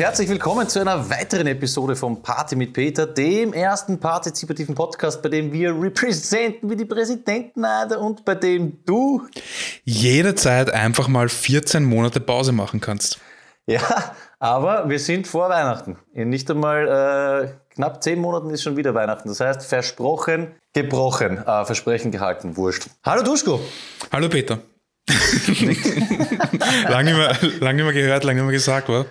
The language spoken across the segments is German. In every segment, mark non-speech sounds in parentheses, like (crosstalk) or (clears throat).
Herzlich willkommen zu einer weiteren Episode von Party mit Peter, dem ersten partizipativen Podcast, bei dem wir repräsentieren wie die Präsidenten und bei dem du jederzeit einfach mal 14 Monate Pause machen kannst. Ja, aber wir sind vor Weihnachten. In nicht einmal äh, knapp 10 Monaten ist schon wieder Weihnachten. Das heißt, versprochen, gebrochen, äh, Versprechen gehalten, wurscht. Hallo Duschko. Hallo Peter. (laughs) lange, nicht mehr, lange mehr gehört, lange nicht mehr gesagt, wa?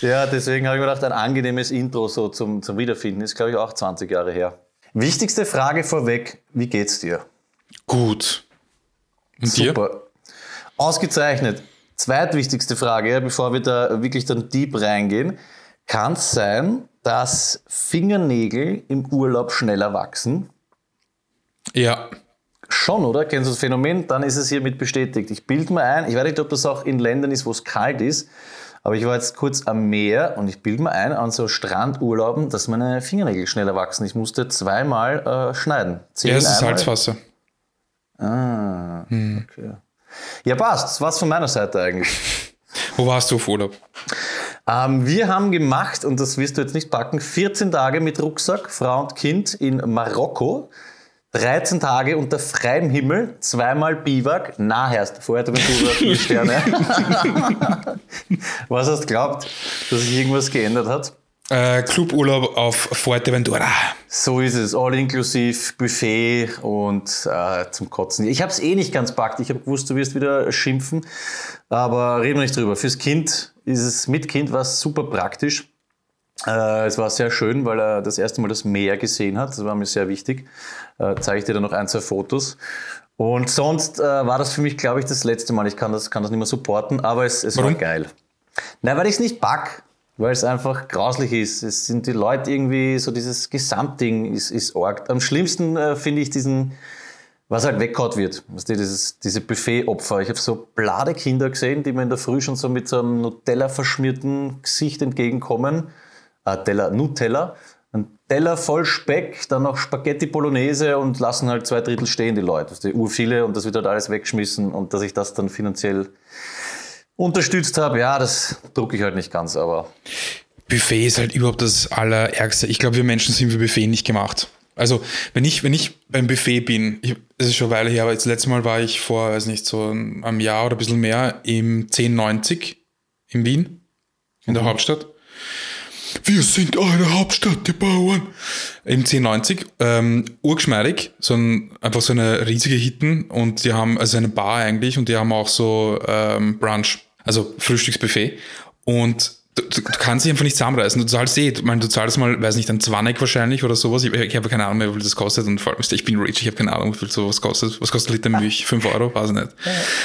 Ja, deswegen habe ich mir gedacht, ein angenehmes Intro so zum, zum Wiederfinden ist, glaube ich, auch 20 Jahre her. Wichtigste Frage vorweg, wie geht's dir? Gut. Und Super. Dir? Ausgezeichnet. Zweitwichtigste Frage, bevor wir da wirklich dann deep reingehen. Kann es sein, dass Fingernägel im Urlaub schneller wachsen? Ja. Schon, oder? Kennst du das Phänomen? Dann ist es hiermit bestätigt. Ich bilde mir ein, ich weiß nicht, ob das auch in Ländern ist, wo es kalt ist, aber ich war jetzt kurz am Meer und ich bilde mir ein an so Strandurlauben, dass meine Fingernägel schneller wachsen. Ich musste zweimal äh, schneiden. Zehn ja, es ist Salzwasser. Ah, hm. okay. Ja, passt. Das war's von meiner Seite eigentlich. (laughs) Wo warst du auf Urlaub? Ähm, wir haben gemacht, und das wirst du jetzt nicht packen, 14 Tage mit Rucksack, Frau und Kind in Marokko. 13 Tage unter freiem Himmel, zweimal Biwak, nachherst, Fuerteventura, vier Sterne. Was hast du glaubt, dass sich irgendwas geändert hat? Äh, Cluburlaub auf Fuerteventura. So ist es, all inklusiv Buffet und äh, zum Kotzen. Ich habe es eh nicht ganz packt. Ich habe gewusst, du wirst wieder schimpfen, aber reden wir nicht drüber. Fürs Kind ist es mit Kind was super praktisch. Äh, es war sehr schön, weil er das erste Mal das Meer gesehen hat. Das war mir sehr wichtig. Äh, zeige ich dir dann noch ein, zwei Fotos. Und sonst äh, war das für mich, glaube ich, das letzte Mal. Ich kann das, kann das nicht mehr supporten, aber es, es war geil. Nein, weil ich es nicht pack, weil es einfach grauslich ist. Es sind die Leute irgendwie, so dieses Gesamtding ist, ist arg. Am schlimmsten äh, finde ich diesen, was halt weggehaut wird. Dieses, diese Buffet-Opfer. Ich habe so blade Kinder gesehen, die mir in der Früh schon so mit so einem Nutella verschmierten Gesicht entgegenkommen äh, Teller Nutella, ein Teller voll Speck, dann noch Spaghetti Bolognese und lassen halt zwei Drittel stehen, die Leute. Das ur viele und das wird halt alles weggeschmissen und dass ich das dann finanziell unterstützt habe, ja, das drucke ich halt nicht ganz, aber. Buffet ist halt überhaupt das Allerärgste. Ich glaube, wir Menschen sind für Buffet nicht gemacht. Also, wenn ich, wenn ich beim Buffet bin, das ist schon eine Weile her, aber das letzte Mal war ich vor, weiß nicht, so einem Jahr oder ein bisschen mehr im 1090 in Wien, in der mhm. Hauptstadt. Wir sind eure Hauptstadt, die Bauern. Im 1090, ähm, urgeschmeidig, so ein, einfach so eine riesige Hitten und die haben, also eine Bar eigentlich und die haben auch so ähm, Brunch, also Frühstücksbuffet. Und Du, du, du, kannst dich einfach nicht zusammenreißen. Du zahlst eh, ich meine, du zahlst mal, weiß nicht, ein Zwannig wahrscheinlich oder sowas. Ich, ich habe keine Ahnung mehr, wie viel das kostet. Und vor allem, ich bin rich, ich habe keine Ahnung, wie viel sowas kostet. Was kostet ein Liter Milch? 5 Euro? Weiß ich nicht.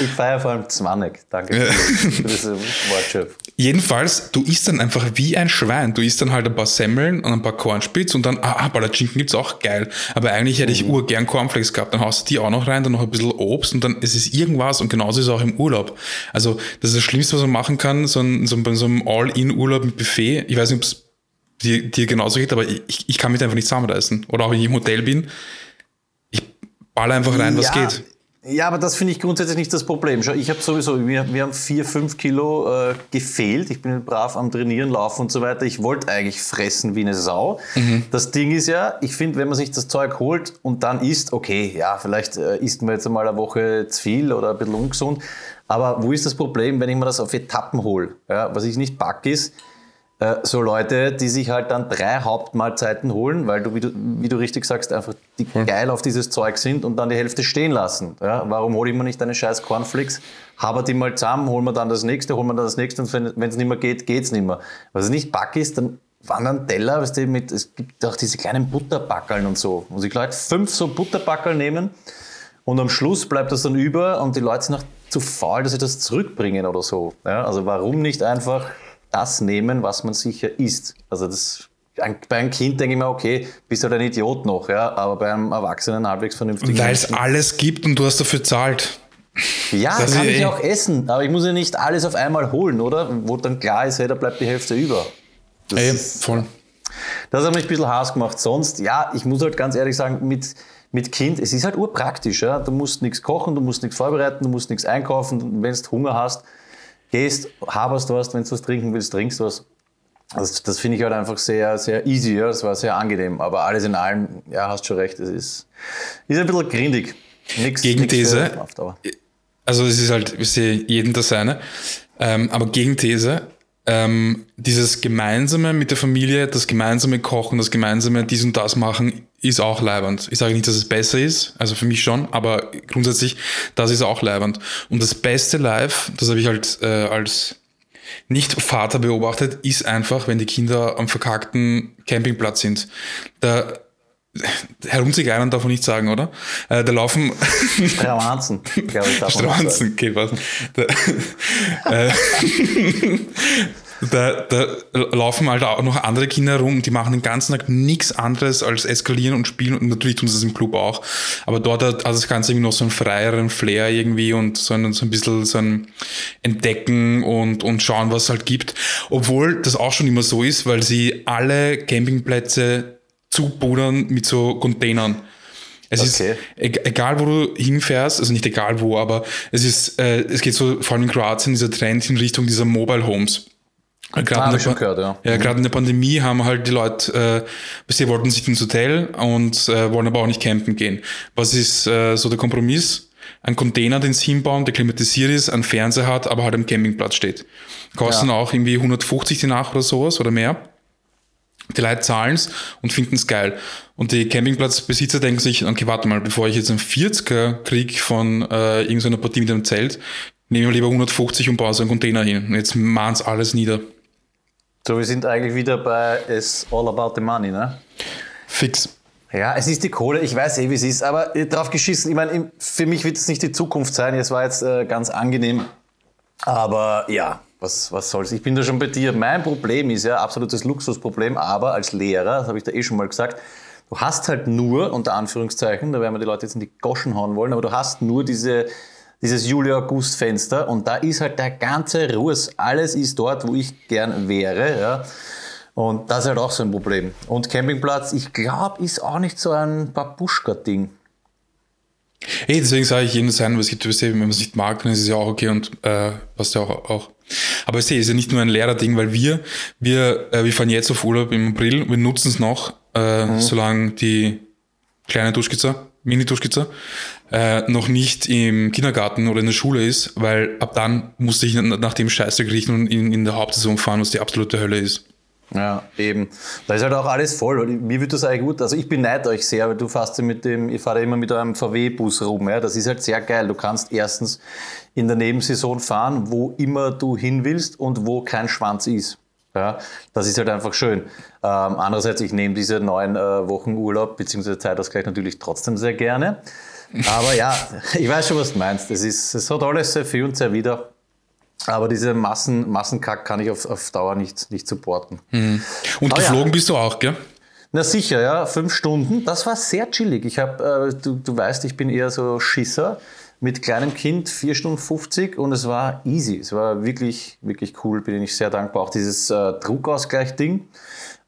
Ich feiere vor allem Zwannig. Danke ja. für diese Wortschöpf. Jedenfalls, du isst dann einfach wie ein Schwein. Du isst dann halt ein paar Semmeln und ein paar Cornspitz und dann, ah, Palatschinken gibt's auch geil. Aber eigentlich hätte ich mhm. urgern Cornflakes gehabt. Dann haust du die auch noch rein, dann noch ein bisschen Obst und dann ist es irgendwas und genauso ist es auch im Urlaub. Also, das ist das Schlimmste, was man machen kann, so ein, so, so einem All-In-Urlaub mit Buffet Buffet, ich weiß nicht, ob es dir, dir genauso geht, aber ich, ich kann mich einfach nicht zusammenreißen. Oder auch wenn ich im Hotel bin, ich baller einfach rein, was geht. Ja, aber das finde ich grundsätzlich nicht das Problem. Schau, ich habe sowieso, wir, wir haben vier, fünf Kilo äh, gefehlt. Ich bin brav am Trainieren, Laufen und so weiter. Ich wollte eigentlich fressen wie eine Sau. Mhm. Das Ding ist ja, ich finde, wenn man sich das Zeug holt und dann isst, okay, ja, vielleicht äh, isst man jetzt einmal eine Woche zu viel oder ein bisschen ungesund. Aber wo ist das Problem, wenn ich mir das auf Etappen hole? Ja, was ich nicht pack ist, äh, so Leute, die sich halt dann drei Hauptmahlzeiten holen, weil du, wie du, wie du richtig sagst, einfach die hm. geil auf dieses Zeug sind und dann die Hälfte stehen lassen. Ja, warum hole ich mir nicht eine scheiß Cornflakes, habe die mal zusammen, holen wir dann das nächste, holen wir dann das nächste und wenn es nicht mehr geht, geht es nicht mehr. Was nicht back ist, dann wandern Teller, weißt du, mit, es gibt auch diese kleinen Butterbackeln und so. Muss ich gleich fünf so Butterbackel nehmen und am Schluss bleibt das dann über und die Leute sind noch zu faul, dass sie das zurückbringen oder so. Ja, also warum nicht einfach das nehmen, was man sicher isst. Also das bei einem Kind denke ich mir, okay, bist du halt ein Idiot noch, ja, aber bei einem Erwachsenen halbwegs vernünftig. Weil es alles gibt und du hast dafür zahlt. Ja, das kann ich eh auch essen, aber ich muss ja nicht alles auf einmal holen, oder? Wo dann klar ist, hey, da bleibt die Hälfte über. Das Ey, voll. Das hat mich ein bisschen Hass gemacht. Sonst, ja, ich muss halt ganz ehrlich sagen, mit, mit Kind, es ist halt urpraktisch. Ja? Du musst nichts kochen, du musst nichts vorbereiten, du musst nichts einkaufen. Wenn du Hunger hast, gehst, haberst was, wenn du was trinken willst, trinkst was. Das, das finde ich halt einfach sehr, sehr easy, ja. das war sehr angenehm. Aber alles in allem, ja, hast schon recht, es ist, ist ein bisschen grindig. Nix, Gegenthese. Nix also es ist halt, ich sehe jeden das seine. Ähm, aber Gegenthese, ähm, dieses Gemeinsame mit der Familie, das gemeinsame Kochen, das gemeinsame dies und das machen, ist auch leibend. Ich sage nicht, dass es besser ist, also für mich schon, aber grundsätzlich, das ist auch leibend. Und das beste Live, das habe ich halt äh, als nicht-Vater beobachtet, ist einfach, wenn die Kinder am verkackten Campingplatz sind. Da (laughs) herumzigeinern darf man nicht sagen, oder? Äh, da laufen. (laughs) Stravanzen, glaube ich. Okay, was? Da, (laughs) äh, da, da, laufen halt auch noch andere Kinder herum die machen den ganzen Tag nichts anderes als eskalieren und spielen und natürlich tun sie das im Club auch. Aber dort hat also das Ganze irgendwie noch so einen freieren Flair irgendwie und so ein, so ein bisschen so ein Entdecken und, und schauen, was es halt gibt. Obwohl das auch schon immer so ist, weil sie alle Campingplätze zubudern mit so Containern. Es okay. ist egal, wo du hinfährst, also nicht egal wo, aber es ist, äh, es geht so vor allem in Kroatien dieser Trend in Richtung dieser Mobile Homes. Gerade ah, in, gehört, ja. ja, mhm. in der Pandemie haben halt die Leute, äh, sie wollten sich ins Hotel und äh, wollen aber auch nicht campen gehen. Was ist äh, so der Kompromiss? Ein Container, den sie hinbauen, der klimatisiert ist, einen Fernseher hat, aber halt am Campingplatz steht. Kosten ja. auch irgendwie 150 die Nacht oder sowas oder mehr. Die Leute zahlen es und finden es geil. Und die Campingplatzbesitzer denken sich, okay, warte mal, bevor ich jetzt einen 40er krieg von äh, irgendeiner Partie mit einem Zelt, nehme ich lieber 150 und baue so einen Container hin. Und jetzt machen es alles nieder. So, wir sind eigentlich wieder bei It's all about the money, ne? Fix. Ja, es ist die Kohle, ich weiß eh, wie es ist, aber drauf geschissen. Ich meine, für mich wird es nicht die Zukunft sein. Es war jetzt äh, ganz angenehm. Aber ja, was, was soll's? Ich bin da schon bei dir. Mein Problem ist ja absolutes Luxusproblem, aber als Lehrer, das habe ich da eh schon mal gesagt, du hast halt nur, unter Anführungszeichen, da werden wir die Leute jetzt in die Goschen hauen wollen, aber du hast nur diese, dieses Juli-August-Fenster und da ist halt der ganze Ruß. Alles ist dort, wo ich gern wäre. Ja. Und das ist halt auch so ein Problem. Und Campingplatz, ich glaube, ist auch nicht so ein Babuschka-Ding. Hey, deswegen sage ich jedem sein, was gibt, wenn man es nicht mag, dann ist es ja auch okay und äh, passt ja auch, auch. Aber ich sehe, es ist ja nicht nur ein Lehrerding, weil wir, wir, äh, wir fahren jetzt auf Urlaub im April, wir nutzen es noch, äh, mhm. solange die kleine Duschkizza, Mini-Duschkizza, äh, noch nicht im Kindergarten oder in der Schule ist, weil ab dann musste ich nach dem Scheißdreck riechen und in, in der Hauptsaison fahren, was die absolute Hölle ist. Ja, eben. Da ist halt auch alles voll. Mir wird das eigentlich gut. Also ich beneide euch sehr, weil du fährst ja mit dem, ich fahre immer mit einem VW-Bus rum. Ja. Das ist halt sehr geil. Du kannst erstens in der Nebensaison fahren, wo immer du hin willst und wo kein Schwanz ist. Ja, das ist halt einfach schön. Ähm, andererseits, ich nehme diese neun äh, Wochen Urlaub bzw. Zeitausgleich natürlich trotzdem sehr gerne. Aber ja, ich weiß schon, was du meinst. Es, ist, es hat alles sehr viel und sehr wieder. Aber diese Massen, Massenkack kann ich auf, auf Dauer nicht, nicht supporten. Mhm. Und Aber geflogen ja. bist du auch, gell? Na sicher, ja, fünf Stunden. Das war sehr chillig. Ich habe, äh, du, du weißt, ich bin eher so Schisser mit kleinem Kind, vier Stunden 50 und es war easy. Es war wirklich, wirklich cool, bin ich sehr dankbar. Auch dieses äh, Druckausgleich-Ding.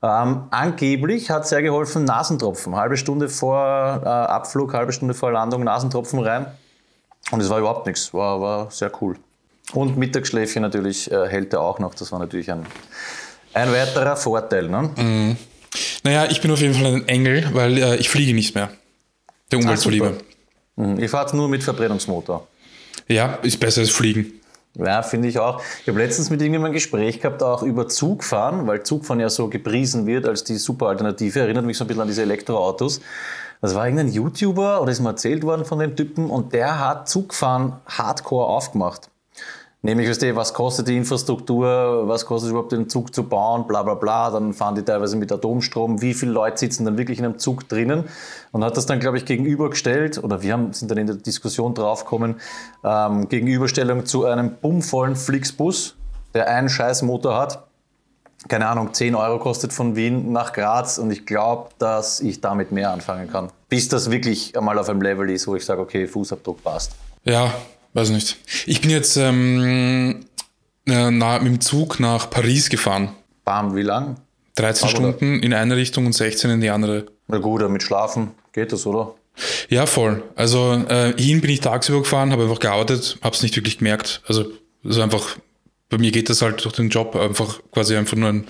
Ähm, angeblich hat sehr geholfen, Nasentropfen. Halbe Stunde vor äh, Abflug, halbe Stunde vor Landung, Nasentropfen rein. Und es war überhaupt nichts. War, war sehr cool. Und Mittagsschläfchen natürlich äh, hält er auch noch. Das war natürlich ein, ein weiterer Vorteil. Ne? Mhm. Naja, ich bin auf jeden Fall ein Engel, weil äh, ich fliege nicht mehr. Der Umwelt ah, zuliebe. Mhm. Ich fahre nur mit Verbrennungsmotor. Ja, ist besser als Fliegen. Ja, finde ich auch. Ich habe letztens mit irgendjemandem ein Gespräch gehabt, auch über Zugfahren, weil Zugfahren ja so gepriesen wird als die super Alternative. Erinnert mich so ein bisschen an diese Elektroautos. Das war irgendein YouTuber oder ist mir erzählt worden von dem Typen und der hat Zugfahren hardcore aufgemacht. Nämlich, weißt du, was kostet die Infrastruktur, was kostet überhaupt den Zug zu bauen, bla bla bla. Dann fahren die teilweise mit Atomstrom, wie viele Leute sitzen dann wirklich in einem Zug drinnen. Und hat das dann, glaube ich, gegenübergestellt, oder wir haben, sind dann in der Diskussion draufgekommen, ähm, Gegenüberstellung zu einem bummvollen Flixbus, der einen Scheißmotor hat. Keine Ahnung, 10 Euro kostet von Wien nach Graz und ich glaube, dass ich damit mehr anfangen kann. Bis das wirklich einmal auf einem Level ist, wo ich sage, okay, Fußabdruck passt. Ja, Weiß nicht. Ich bin jetzt ähm, äh, na, mit dem Zug nach Paris gefahren. Bam, wie lang? 13 Aber Stunden in eine Richtung und 16 in die andere. Na gut, mit Schlafen geht das, oder? Ja, voll. Also äh, hin bin ich tagsüber gefahren, habe einfach gearbeitet, habe es nicht wirklich gemerkt. Also ist einfach bei mir geht das halt durch den Job einfach quasi einfach nur ein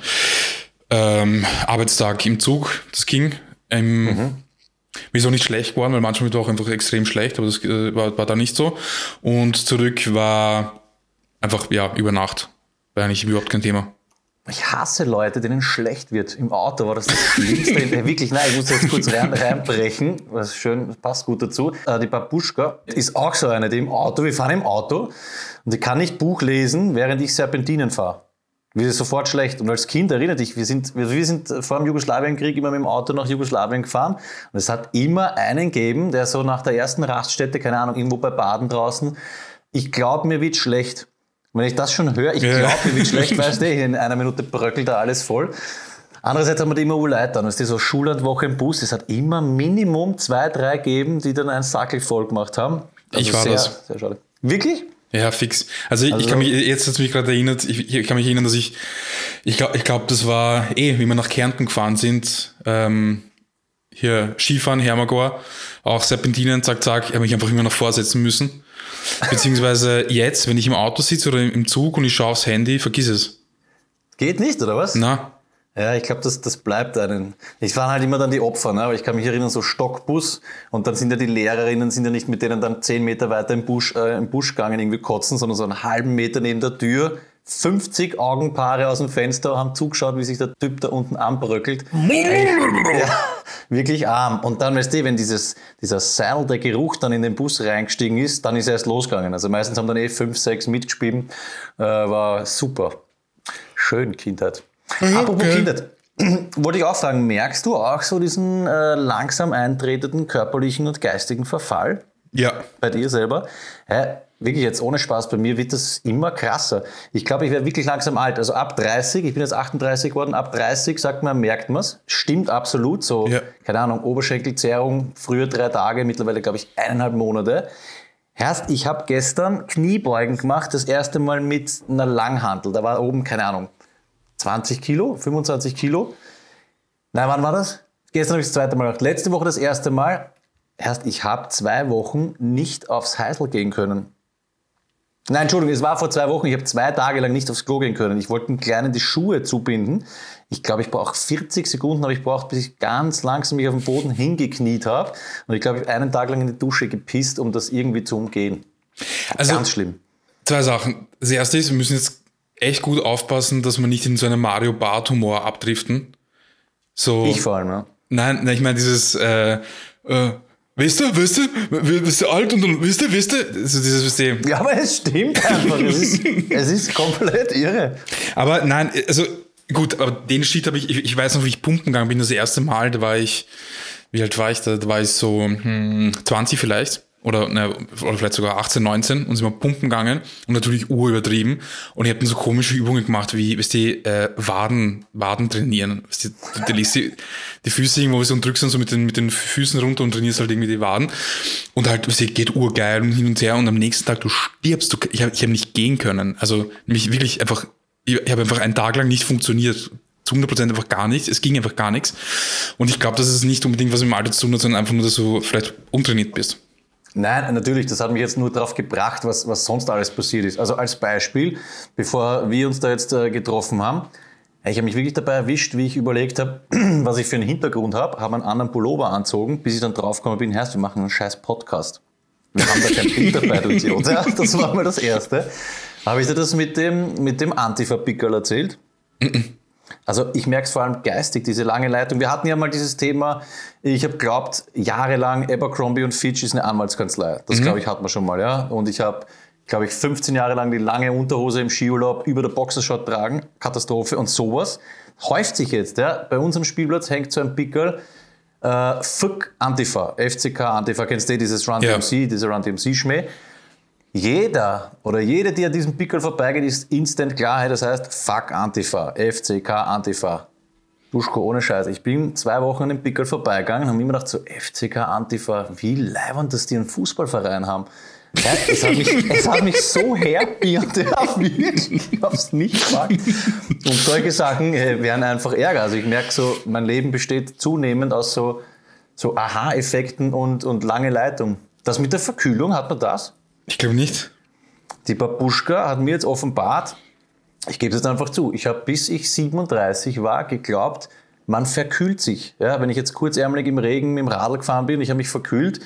ähm, Arbeitstag im Zug. Das ging. Ähm, mhm. Ist auch nicht schlecht geworden, weil manchmal war auch einfach extrem schlecht, aber das äh, war, war da nicht so. Und zurück war einfach, ja, über Nacht. War eigentlich überhaupt kein Thema. Ich hasse Leute, denen schlecht wird. Im Auto war das das Schlimmste. wirklich, nein, ich muss jetzt kurz rein, reinbrechen. Was schön, passt gut dazu. Äh, die Babuschka ist auch so eine, die im Auto, wir fahren im Auto und die kann nicht Buch lesen, während ich Serpentinen fahre. Wird sofort schlecht. Und als Kind erinnert dich, wir sind, wir sind vor dem Jugoslawienkrieg immer mit dem Auto nach Jugoslawien gefahren. Und es hat immer einen gegeben, der so nach der ersten Raststätte, keine Ahnung, irgendwo bei Baden draußen, ich glaube, mir wird schlecht. Wenn ich das schon höre, ich glaube, mir wird schlecht, weißt du, in einer Minute bröckelt da alles voll. Andererseits haben wir die immer Leute dann. Es ist so Schullandwoche im Bus. Es hat immer Minimum zwei, drei gegeben, die dann einen Sackel voll gemacht haben. Also ich war sehr, das. Sehr schade. Wirklich? Ja, fix. Also, also ich kann mich, jetzt hat es mich gerade erinnert, ich, ich, kann mich erinnern, dass ich, ich glaube, ich glaub, das war eh, wie wir nach Kärnten gefahren sind, ähm, hier Skifahren, Hermagor, auch Serpentinen, zack, zack, ich habe mich einfach immer noch vorsetzen müssen. Beziehungsweise jetzt, wenn ich im Auto sitze oder im Zug und ich schaue aufs Handy, vergiss es. Geht nicht, oder was? Na. Ja, ich glaube, das, das bleibt einen. Ich war halt immer dann die Opfer, ne? aber ich kann mich erinnern, so Stockbus und dann sind ja die Lehrerinnen, sind ja nicht mit denen dann zehn Meter weiter im Busch, äh, im Busch gegangen, irgendwie kotzen, sondern so einen halben Meter neben der Tür. 50 Augenpaare aus dem Fenster haben zugeschaut, wie sich der Typ da unten anbröckelt. (laughs) ja, wirklich arm. Und dann, weißt du, wenn dieses, dieser Seil, der Geruch dann in den Bus reingestiegen ist, dann ist er erst losgegangen. Also meistens haben dann eh fünf, sechs mitgespielt. Äh, war super. Schön, Kindheit. Mhm, Apropos okay. Kindheit. (clears throat) Wollte ich auch fragen, merkst du auch so diesen äh, langsam eintretenden körperlichen und geistigen Verfall? Ja. Bei dir selber? Hä? wirklich jetzt ohne Spaß, bei mir wird das immer krasser. Ich glaube, ich werde wirklich langsam alt. Also ab 30, ich bin jetzt 38 geworden, ab 30 sagt man, merkt man es. Stimmt absolut. So, ja. keine Ahnung, Oberschenkelzerrung, früher drei Tage, mittlerweile glaube ich eineinhalb Monate. Erst, ich habe gestern Kniebeugen gemacht, das erste Mal mit einer Langhantel. Da war oben, keine Ahnung, 20 Kilo, 25 Kilo. Nein, wann war das? Gestern habe ich das zweite Mal gemacht. Letzte Woche das erste Mal. Erst, ich habe zwei Wochen nicht aufs Heißel gehen können. Nein, Entschuldigung, es war vor zwei Wochen. Ich habe zwei Tage lang nicht aufs Klo gehen können. Ich wollte einen Kleinen die Schuhe zubinden. Ich glaube, ich brauche 40 Sekunden, habe ich braucht, bis ich ganz langsam mich auf den Boden hingekniet habe. Und ich glaube, ich habe einen Tag lang in die Dusche gepisst, um das irgendwie zu umgehen. Also, ganz schlimm. Zwei Sachen. Das erste ist, wir müssen jetzt echt gut aufpassen, dass wir nicht in so einen Mario Bart Humor abdriften. So. Ich vor allem, ja. Nein, nein ich meine dieses, äh, äh, Weißt du, weißt du, bist du alt und dann, weißt du, weißt du, also dieses System. Ja, aber es stimmt einfach. es, ist, (laughs) es ist komplett irre. Aber nein, also gut, aber den Shit habe ich, ich, ich weiß noch, wie ich pumpen gegangen bin, das erste Mal, da war ich, wie alt war ich da? Da war ich so hm, 20 vielleicht oder, ne, oder vielleicht sogar 18, 19 und sind wir pumpen gegangen und natürlich urübertrieben und ich habe so komische Übungen gemacht, wie, weißt du, äh, Waden, Waden trainieren. Weißt du, du, du legst die, die Füße irgendwo so und drückst dann so mit den, mit den Füßen runter und trainierst halt irgendwie die Waden und halt, weißt du, geht urgeil und hin und her und am nächsten Tag, du stirbst, du, ich habe ich hab nicht gehen können. Also mich wirklich einfach, ich, ich habe einfach einen Tag lang nicht funktioniert zu 100% einfach gar nichts. Es ging einfach gar nichts. Und ich glaube, dass es nicht unbedingt was mit dem Alter zu tun hat, sondern einfach nur, dass du vielleicht untrainiert bist. Nein, natürlich, das hat mich jetzt nur darauf gebracht, was, was sonst alles passiert ist. Also als Beispiel, bevor wir uns da jetzt äh, getroffen haben, ich habe mich wirklich dabei erwischt, wie ich überlegt habe, (clears throat) was ich für einen Hintergrund habe, habe einen anderen Pullover anzogen, bis ich dann draufgekommen bin, Herrst, wir machen einen scheiß Podcast. Wir haben da kein (laughs) Bild dabei, du Idiot. Ja, das war mal das Erste. Habe ich dir das mit dem, mit dem Antifa-Pickerl erzählt? (clears throat) Also ich merke es vor allem geistig, diese lange Leitung. Wir hatten ja mal dieses Thema, ich habe glaubt, jahrelang Abercrombie und Fitch ist eine Anwaltskanzlei. Das mhm. glaube ich hat man schon mal, ja. Und ich habe, glaube ich, 15 Jahre lang die lange Unterhose im Skiurlaub über der Boxershot tragen. Katastrophe und sowas. Häuft sich jetzt, ja. Bei uns am Spielplatz hängt so ein Pickel, äh, FUK Antifa, FCK Antifa, kennst du eh dieses Run DMC, ja. dieser Run DMC Schmäh. Jeder oder jede, die an diesem Pickel vorbeigeht, ist instant Klarheit. Das heißt, fuck Antifa, FCK Antifa. Duschko, ohne Scheiß. Ich bin zwei Wochen an dem Pickel vorbeigegangen und habe mir gedacht, so FCK Antifa, wie leibend, dass die einen Fußballverein haben. Ja, es, hat mich, es hat mich so wirklich, ich habe es nicht gemacht. Und solche Sachen äh, werden einfach Ärger. Also ich merke so, mein Leben besteht zunehmend aus so, so Aha-Effekten und, und lange Leitung. Das mit der Verkühlung, hat man das? Ich glaube nicht. Die Babuschka hat mir jetzt offenbart, Ich gebe es jetzt einfach zu. Ich habe bis ich 37 war geglaubt, man verkühlt sich. Ja, wenn ich jetzt kurzärmelig im Regen mit dem Radl gefahren bin, ich habe mich verkühlt,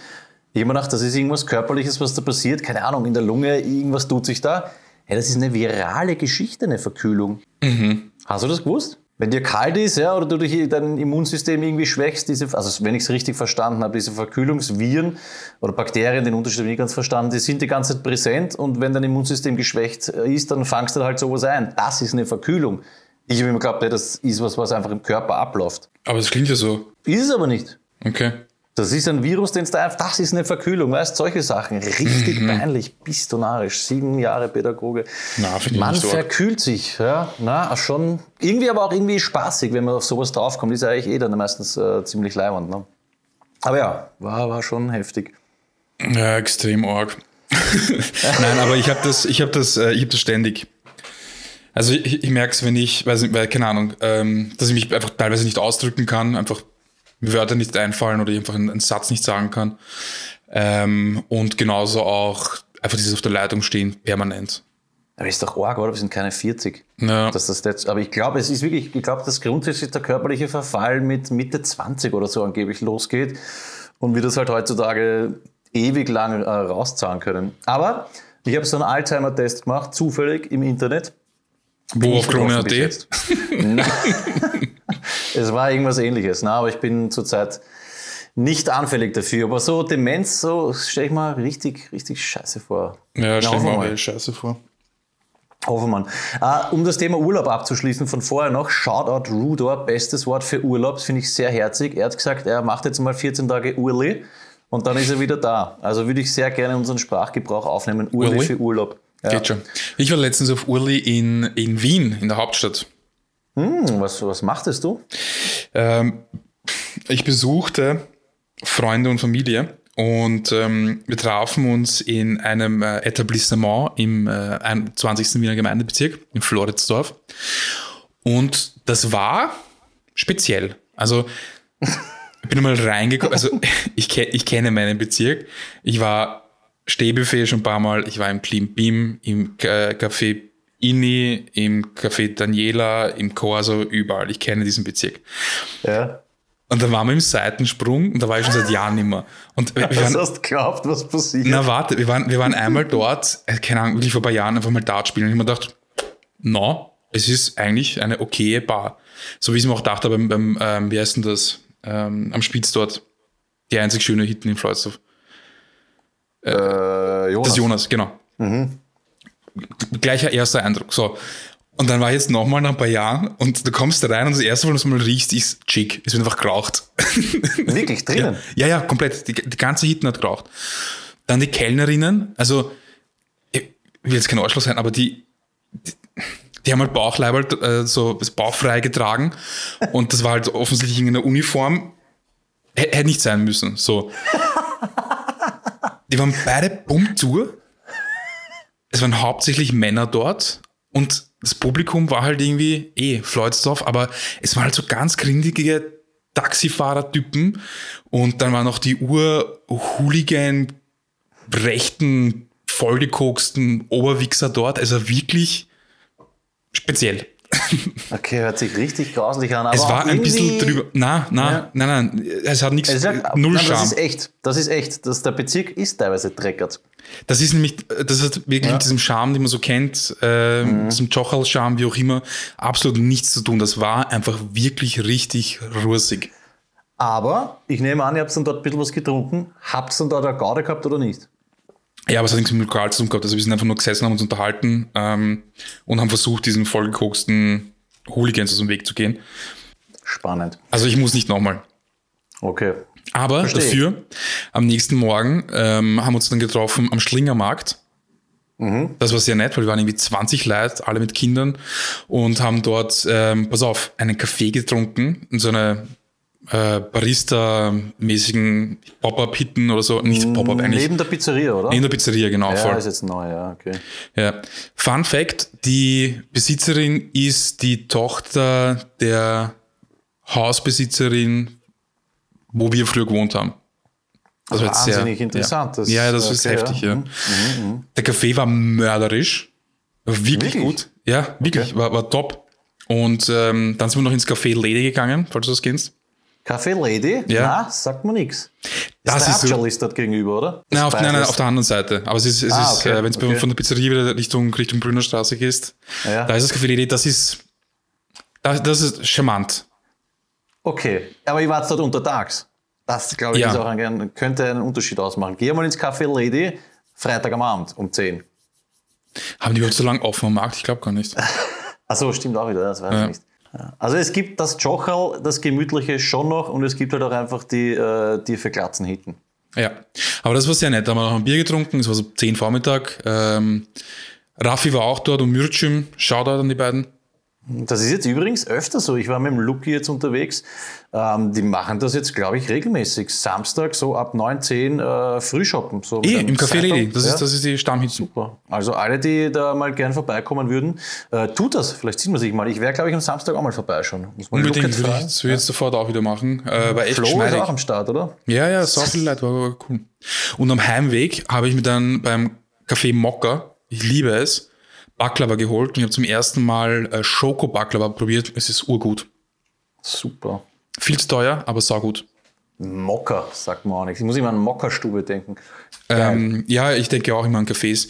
ich habe mir gedacht, das ist irgendwas Körperliches, was da passiert. Keine Ahnung, in der Lunge, irgendwas tut sich da. Hey, das ist eine virale Geschichte, eine Verkühlung. Mhm. Hast du das gewusst? Wenn dir kalt ist, ja, oder du dich dein Immunsystem irgendwie schwächst, diese, also wenn ich es richtig verstanden habe, diese Verkühlungsviren oder Bakterien, den Unterschied habe ich nicht ganz verstanden, die sind die ganze Zeit präsent und wenn dein Immunsystem geschwächt ist, dann fangst du halt sowas ein. Das ist eine Verkühlung. Ich habe immer geglaubt, das ist was, was einfach im Körper abläuft. Aber das klingt ja so. Ist es aber nicht. Okay. Das ist ein Virus, den es da einfach, das ist eine Verkühlung, weißt solche Sachen. Richtig mhm. peinlich, bistonarisch, sieben Jahre Pädagoge. Na, Man verkühlt sich, ja, na, schon. Irgendwie aber auch irgendwie spaßig, wenn man auf sowas draufkommt. Ist ja eigentlich eh dann meistens äh, ziemlich leibend, ne? Aber ja, war, war schon heftig. Ja, extrem arg. (laughs) Nein, aber ich habe das, ich habe das, äh, ich habe das ständig. Also ich, ich merke es, wenn ich, weiß nicht, weil, keine Ahnung, ähm, dass ich mich einfach teilweise nicht ausdrücken kann, einfach Wörter nicht einfallen oder ich einfach einen, einen Satz nicht sagen kann. Ähm, und genauso auch einfach dieses auf der Leitung stehen, permanent. Aber ist doch arg, oder? Wir sind keine 40. Ja. Dass das jetzt, aber ich glaube, es ist wirklich, ich glaube, dass grundsätzlich der körperliche Verfall mit Mitte 20 oder so angeblich losgeht und wir das halt heutzutage ewig lang äh, rauszahlen können. Aber ich habe so einen Alzheimer-Test gemacht, zufällig im Internet. Wo auf Krone.at? (laughs) (laughs) es war irgendwas ähnliches, ne? aber ich bin zurzeit nicht anfällig dafür. Aber so Demenz, so stelle ich mal richtig, richtig scheiße vor. Ja, stell ich mal scheiße vor. Hoffen wir. Uh, um das Thema Urlaub abzuschließen von vorher noch, Shoutout Rudor, bestes Wort für Urlaub, finde ich sehr herzig. Er hat gesagt, er macht jetzt mal 14 Tage Urli und dann ist er wieder da. Also würde ich sehr gerne unseren Sprachgebrauch aufnehmen. Urli, Urli? für Urlaub. Ja. Geht schon. Ich war letztens auf Urli in, in Wien, in der Hauptstadt. Hm, was, was machtest du? Ähm, ich besuchte Freunde und Familie und ähm, wir trafen uns in einem äh, Etablissement im äh, 20. Wiener Gemeindebezirk, in Floridsdorf. Und das war speziell. Also ich bin mal reingekommen, also (laughs) ich, ich kenne meinen Bezirk. Ich war Stehbuffet schon ein paar Mal, ich war im Clean Beam, im Café Inni, im Café Daniela, im Corso, überall. Ich kenne diesen Bezirk. Ja. Und dann waren wir im Seitensprung und da war ich schon seit Jahren nicht mehr. Und wir, wir was hast du geglaubt, was passiert? Na warte, wir waren, wir waren einmal dort, äh, keine Ahnung, wirklich vor ein paar Jahren einfach mal Dart spielen. Und ich mir gedacht, no, es ist eigentlich eine okaye Bar. So wie ich es mir auch dachte beim, beim ähm, wie heißt denn das, ähm, am Spitz dort. Die einzig schöne Hitten in Freudstoff. Äh, Jonas. Das Jonas, genau. Mhm gleicher erster Eindruck. So. Und dann war ich jetzt nochmal nach ein paar Jahren und du kommst da rein und das erste, was du mal riechst, ist Chick. Es wird einfach geraucht. (laughs) Wirklich drinnen? Ja, ja, ja komplett. Die, die ganze Hitten hat geraucht. Dann die Kellnerinnen, also ich will jetzt kein Arschloch sein, aber die, die, die haben halt Bauchleiberl, äh, so das bauchfrei getragen und das war halt offensichtlich in einer Uniform. H hätte nicht sein müssen. So. Die waren beide bumm zu es waren hauptsächlich Männer dort und das Publikum war halt irgendwie eh Fleudsdorf, aber es waren halt so ganz grindige Taxifahrer-Typen und dann waren noch die Ur-Hooligan, rechten, vollgekoksten Oberwichser dort, also wirklich speziell. Okay, hört sich richtig grauslich an. Aber es war ein bisschen drüber. Nein, nein, ja. nein, nein. Es hat nichts. Es hat, null nein, Charme. Das ist echt. Das ist echt. Das, der Bezirk ist teilweise dreckert. Das ist nämlich, das hat wirklich ja. mit diesem Charme, den man so kennt, äh, mhm. diesem Chochal-Charme, wie auch immer, absolut nichts zu tun. Das war einfach wirklich richtig russig. Aber ich nehme an, ihr habt dann dort ein bisschen was getrunken. Habt ihr dann dort eine Garde gehabt oder nicht? Ja, aber es hat nichts mit Lokal zu tun gehabt. Also wir sind einfach nur gesessen, haben uns unterhalten ähm, und haben versucht, diesen vollgekoksten Hooligans aus dem Weg zu gehen. Spannend. Also ich muss nicht nochmal. Okay. Aber Versteh. dafür, am nächsten Morgen ähm, haben wir uns dann getroffen am Schlingermarkt. Mhm. Das war sehr nett, weil wir waren irgendwie 20 Leute, alle mit Kindern und haben dort, ähm, pass auf, einen Kaffee getrunken in so eine äh, Barista-mäßigen Pop-Up-Hitten oder so. Nicht mm, Pop-Up eigentlich. Neben der Pizzeria, oder? Neben der Pizzeria, genau. Ja, voll. ist jetzt neu, ja, okay. Ja. Fun Fact: Die Besitzerin ist die Tochter der Hausbesitzerin, wo wir früher gewohnt haben. Das war Wahnsinnig sehr, interessant. Ja, das, ja, das okay, ist heftig, ja. ja. Mhm, mhm, der Kaffee war mörderisch. Wirklich, wirklich, gut. Ja, wirklich, okay. war, war top. Und ähm, dann sind wir noch ins Café Lady gegangen, falls du das kennst. Café Lady? Ja. Na, sagt mir nichts. Das ist so, ist dort gegenüber, oder? Nein auf, nein, nein, auf der anderen Seite. Aber es ist, es Ah, ist okay, äh, wenn du okay. von der Pizzeria wieder Richtung, Richtung Brünnerstraße gehst, Ja. da ist das Café Lady, das ist, das, das ist charmant. Okay, aber ich war dort untertags. Das, glaube ich, Ja. ist auch ein, könnte einen Unterschied ausmachen. Geh mal ins Café Lady, Freitag am Abend um 10. Haben die überhaupt so lange offen am Markt? Ich glaube gar nicht. (laughs) Achso, stimmt auch wieder, das weiß Ja. ich nicht. Also es gibt das Jochal, das Gemütliche schon noch und es gibt halt auch einfach die, äh, die verglatzen Hitten. Ja, aber das war sehr nett. Da haben wir noch ein Bier getrunken, es war so 10 Vormittag. Ähm, Raffi war auch dort und Mürcim, Shoutout an die beiden. Das ist jetzt übrigens öfter so. Ich war mit dem Luki jetzt unterwegs. Ähm, die machen das jetzt, glaube ich, regelmäßig. Samstag so ab 9, 10 äh, Frühshoppen. So Eh, mit einem im Café. Lady, das, Ja. ist, das ist die Stammhitze. Super. Also alle, die da mal gern vorbeikommen würden, äh, tut das. Vielleicht sieht man sich mal. Ich wäre, glaube ich, am Samstag auch mal vorbeischauen. Muss man Unbedingt, würde ich jetzt, würde ich jetzt sofort auch wieder machen. Äh, war echt Flo ist geschmeidig. auch am Start, oder? Ja, ja, so viele Leute, war, war cool. Und am Heimweg habe ich mir dann beim Café Mokka, ich liebe es, Baklava geholt und ich habe zum ersten Mal äh, Schoko Baklava probiert. Es ist urgut. Super. Viel zu teuer, aber saugut. Mocker, sagt man auch nichts. Ich muss immer an Mockerstube denken. Ähm, ja, ich denke auch immer an Cafés.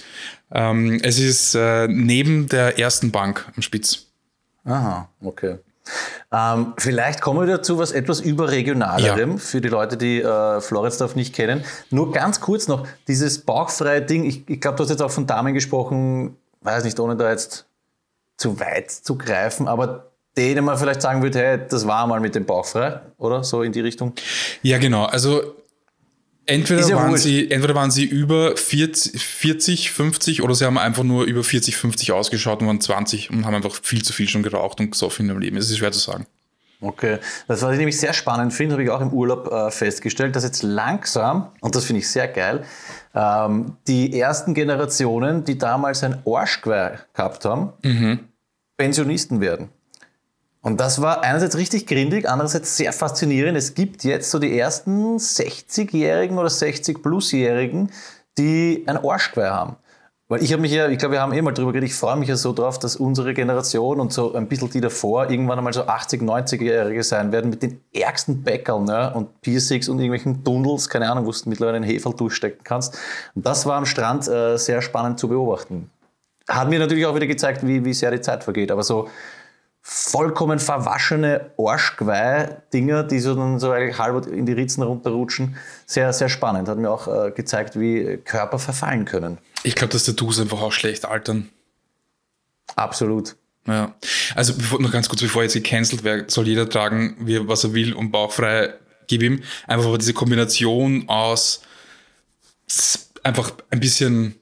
Ähm, es ist äh, neben der ersten Bank am Spitz. Aha, okay. Ähm, vielleicht kommen wir dazu was etwas überregionalerem Ja. für die Leute, die äh, Floridsdorf nicht kennen. Nur ganz kurz noch, dieses bauchfreie Ding, ich, ich glaube, du hast jetzt auch von Damen gesprochen, weiß nicht, ohne da jetzt zu weit zu greifen, aber denen man vielleicht sagen würde, hey, das war mal mit dem Bauchfrei, oder? So in die Richtung. Ja, genau. Also entweder, ja waren sie, entweder waren sie über 40, 40, 50 oder sie haben einfach nur über 40, 50 ausgeschaut und waren 20 und haben einfach viel zu viel schon geraucht und gesoffen in ihrem Leben. Es ist schwer zu sagen. Okay, das, was ich nämlich sehr spannend finde, habe ich auch im Urlaub äh, festgestellt, dass jetzt langsam, und das finde ich sehr geil, ähm, die ersten Generationen, die damals ein Arschgeweih gehabt haben, Pensionisten werden. Und das war einerseits richtig grindig, andererseits sehr faszinierend. Es gibt jetzt so die ersten 60-Jährigen oder 60-Plus-Jährigen, die ein Arschgeweih haben. Weil ich habe mich ja, ich glaube, wir haben eh mal drüber geredet, ich freue mich ja so drauf, dass unsere Generation und so ein bisschen die davor irgendwann einmal so 80, 90-Jährige sein werden mit den ärgsten Bäckerl ne? und Piercings und irgendwelchen Dundels, keine Ahnung, wo du mittlerweile einen Heferl durchstecken kannst. Und das war am Strand äh, sehr spannend zu beobachten. Hat mir natürlich auch wieder gezeigt, wie, wie sehr die Zeit vergeht. Aber so vollkommen verwaschene Arschgeweih-Dinger, die so dann so eigentlich halb in die Ritzen runterrutschen, sehr, sehr spannend. Hat mir auch äh, gezeigt, wie Körper verfallen können. Ich glaube, dass Tattoos einfach auch schlecht altern. Absolut. Ja. Also bevor, noch ganz kurz, bevor jetzt gecancelt wird, soll jeder tragen, wie, was er will und bauchfrei gib ihm. Einfach aber diese Kombination aus einfach ein bisschen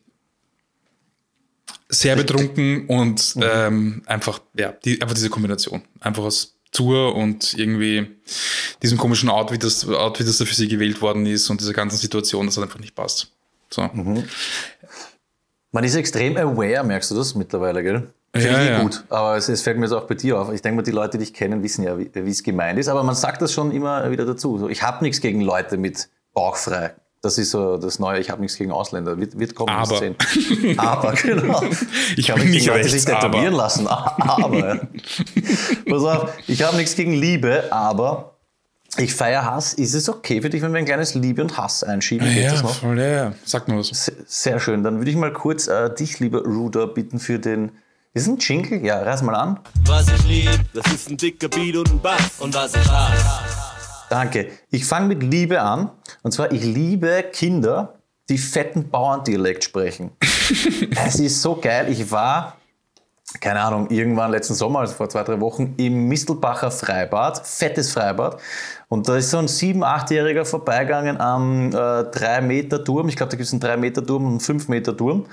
sehr betrunken und ähm, einfach, ja, die, einfach diese Kombination. Einfach aus Tour und irgendwie diesem komischen Outfit, das, Outfit, das da für sie gewählt worden ist und dieser ganzen Situation, das hat einfach nicht passt. So. Man ist extrem aware, merkst du das mittlerweile, gell? Finde Ja, ich eh ja. gut. Aber es, es fällt mir jetzt auch bei dir auf. Ich denke mal, die Leute, die dich kennen, wissen ja, wie es gemeint ist. Aber man sagt das schon immer wieder dazu. Ich habe nichts gegen Leute mit bauchfrei. Das ist so das Neue, ich habe nichts gegen Ausländer. Wird, wird kommen, Aber. sehen. Aber, genau. (laughs) Ich hab bin nichts nicht gegen Leute, sich tätowieren aber. lassen. Aber. Pass auf, ich habe nichts gegen Liebe, aber ich feiere Hass. Ist es okay für dich, wenn wir ein kleines Liebe und Hass einschieben? Geht Ja, das noch? voll, ja, ja. Sag mal was. Se- Sehr schön. Dann würde ich mal kurz äh, dich, lieber Ruder, bitten für den. Ist es ein Jingle? Ja, reiß mal an. Was ich lieb, das ist ein dicker Beat und ein Bass. Und was ich hasse, Danke. Ich fange mit Liebe an. Und zwar, ich liebe Kinder, die fetten Bauerndialekt sprechen. (laughs) es ist so geil. Ich war, keine Ahnung, irgendwann letzten Sommer, also vor zwei, drei Wochen, im Mistelbacher Freibad, fettes Freibad. Und da ist so ein sieben-, achtjähriger vorbeigegangen am äh, 3-Meter-Turm. Ich glaube, da gibt es einen 3-Meter-Turm und einen 5-Meter-Turm.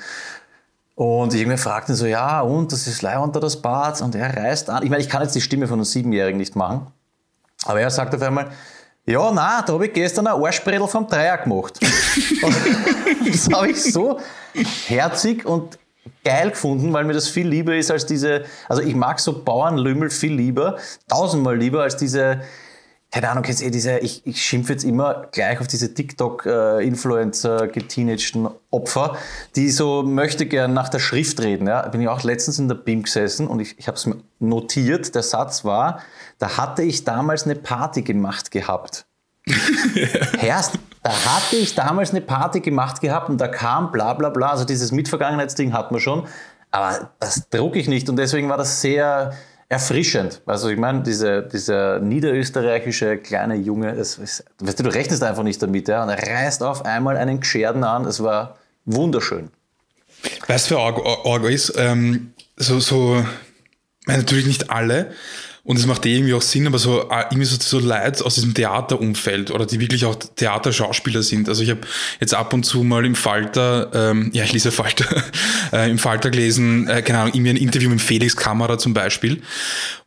Und ich irgendwie fragte ihn so, ja, und das ist Leih unter das Bad. Und er reißt an. Ich meine, ich kann jetzt die Stimme von einem Siebenjährigen nicht machen. Aber er sagt auf einmal, ja, na, da habe ich gestern ein Arschbredel vom Dreier gemacht. (laughs) Das habe ich so herzig und geil gefunden, weil mir das viel lieber ist als diese, also ich mag so Bauernlümmel viel lieber, tausendmal lieber als diese keine Ahnung, kennst eh diese, ich, ich schimpfe jetzt immer gleich auf diese TikTok-Influencer, geteenagten Opfer, die so möchte gern nach der Schrift reden. Ja? Bin ich auch letztens in der BIM gesessen und ich, ich habe es mir notiert. Der Satz war, da hatte ich damals eine Party gemacht gehabt. (laughs) Herst, da hatte ich damals eine Party gemacht gehabt und da kam bla bla bla. Also dieses Mitvergangenheitsding hat man schon. Aber das drucke ich nicht und deswegen war das sehr erfrischend. Also ich meine, diese, dieser niederösterreichische kleine Junge, das ist, weißt du, du rechnest einfach nicht damit. Ja? Und er reißt auf einmal einen Gescherden an. Es war wunderschön. Weißt du, wer Orgo ist? Ähm, so, so, natürlich nicht alle, und es macht eh irgendwie auch Sinn, aber so äh, irgendwie so, so Leute aus diesem Theaterumfeld oder die wirklich auch Theaterschauspieler sind. Also ich habe jetzt ab und zu mal im Falter, ähm, ja ich lese Falter, (laughs) äh, im Falter gelesen, äh, keine Ahnung, irgendwie ein Interview mit Felix Kamera zum Beispiel,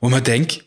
wo man denkt,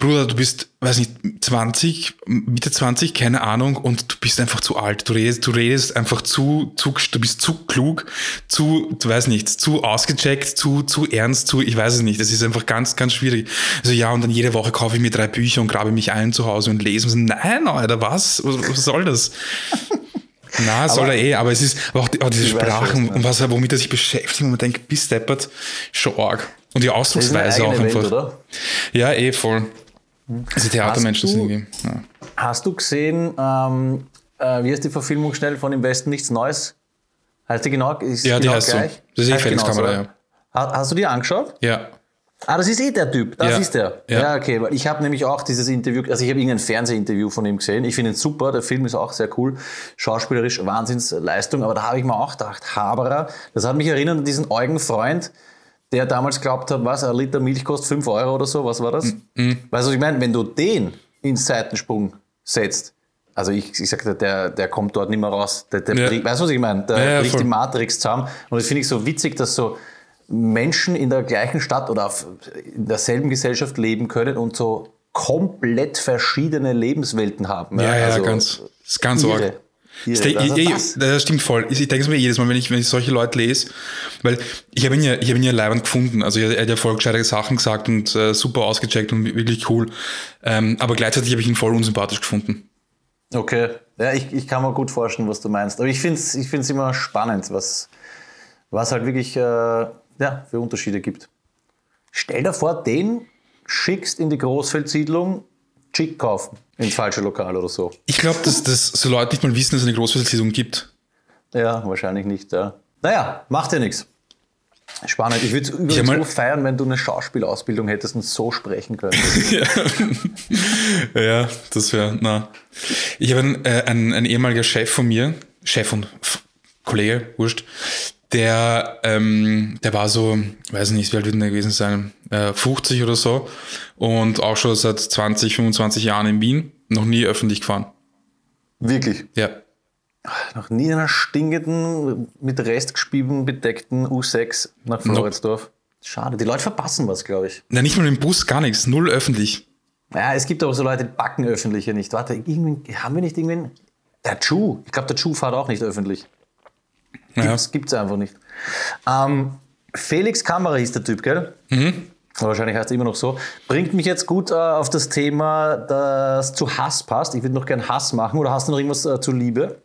Bruder, du bist, weiß nicht, 20, Mitte 20, keine Ahnung, und du bist einfach zu alt. Du redest, du redest einfach zu, zu, du bist zu klug, zu, du weißt nicht, zu ausgecheckt, zu, zu ernst, zu, ich weiß es nicht. Das ist einfach ganz, ganz schwierig. Also ja, und dann jede Woche kaufe ich mir drei Bücher und grabe mich ein zu Hause und lese und nein, Alter, was? Was, was soll das? (laughs) Na, aber, soll er eh, aber es ist aber auch, auch diese Sprachen und was, womit er sich beschäftigt, und man denkt, bis deppert, schon arg. Und die Ausdrucksweise auch einfach. Welt, oder? Ja, eh voll. Also Theatermenschen sind irgendwie. Ja. Hast du gesehen, ähm, äh, wie ist die Verfilmung schnell von Im Westen nichts Neues? Heißt die genau? Ist ja, die genau heißt gleich? so. Das ist eh Felix Kamera, ja. Hast du die angeschaut? Ja. Ah, das ist eh der Typ. Das ja. ist der. Ja, ja okay. Weil ich habe nämlich auch dieses Interview, also ich habe irgendein Fernsehinterview von ihm gesehen. Ich finde ihn super. Der Film ist auch sehr cool. Schauspielerisch Wahnsinnsleistung. Aber da habe ich mir auch gedacht, Haberer, das hat mich erinnert an diesen Eugen-Freund, der damals glaubt hat, was, ein Liter Milch kostet 5 Euro oder so, was war das? Mhm. Weißt du, ich meine, wenn du den ins Seitensprung setzt, also ich, ich sage, der, der kommt dort nicht mehr raus. Der, der ja. weißt du, was ich meine? Der ja, ja, bricht die Matrix zusammen. Und das finde ich so witzig, dass so Menschen in der gleichen Stadt oder auf, in derselben Gesellschaft leben können und so komplett verschiedene Lebenswelten haben. Ja, ja, also, ganz, das ist ganz irre. arg. Das, also das stimmt voll. Ich denke es mir jedes Mal, wenn ich, wenn ich solche Leute lese, weil ich habe ihn ja, ich habe ihn ja leibend gefunden. Also er, hat ja voll gescheite Sachen gesagt und äh, super ausgecheckt und wirklich cool. Ähm, aber gleichzeitig habe ich ihn voll unsympathisch gefunden. Okay. Ja, ich, ich kann mir gut vorstellen, was du meinst. Aber ich finde es ich find's immer spannend, was, was halt wirklich äh, ja, für Unterschiede gibt. Stell dir vor, den schickst in die Großfeldsiedlung Chick kaufen ins falsche Lokal oder so. Ich glaube, dass, dass so Leute nicht mal wissen, dass es eine Großversicherung gibt. Ja, wahrscheinlich nicht. Ja. Naja, macht ja nichts. Spannend. Ich würde es so feiern, wenn du eine Schauspielausbildung hättest und so sprechen könntest. (laughs) ja. ja, das wäre, na. Ich habe einen, äh, ein, ein ehemaliger Chef von mir, Chef und Kollege, wurscht, der, ähm, der war so, weiß nicht, wie alt wird der gewesen sein, äh, 50 oder so und auch schon seit 20, 25 Jahren in Wien, noch nie öffentlich gefahren. Wirklich? Ja. Noch nie in einer stinkenden, mit Restgespieben bedeckten U6 nach Floridsdorf. Nope. Schade, die Leute verpassen was, glaube ich. Na, nicht mal im Bus, gar nichts, null öffentlich. Ja, es gibt aber so Leute, die backen öffentliche nicht. Warte, haben wir nicht irgendwen? Der Chu, ich glaube, der Chu fährt auch nicht öffentlich. Gibt es einfach nicht. Ähm, Felix Kamera hieß der Typ, gell? Mhm. Wahrscheinlich heißt er immer noch so. Bringt mich jetzt gut äh, auf das Thema, das zu Hass passt. Ich würde noch gern Hass machen. Oder hast du noch irgendwas äh, zu Liebe?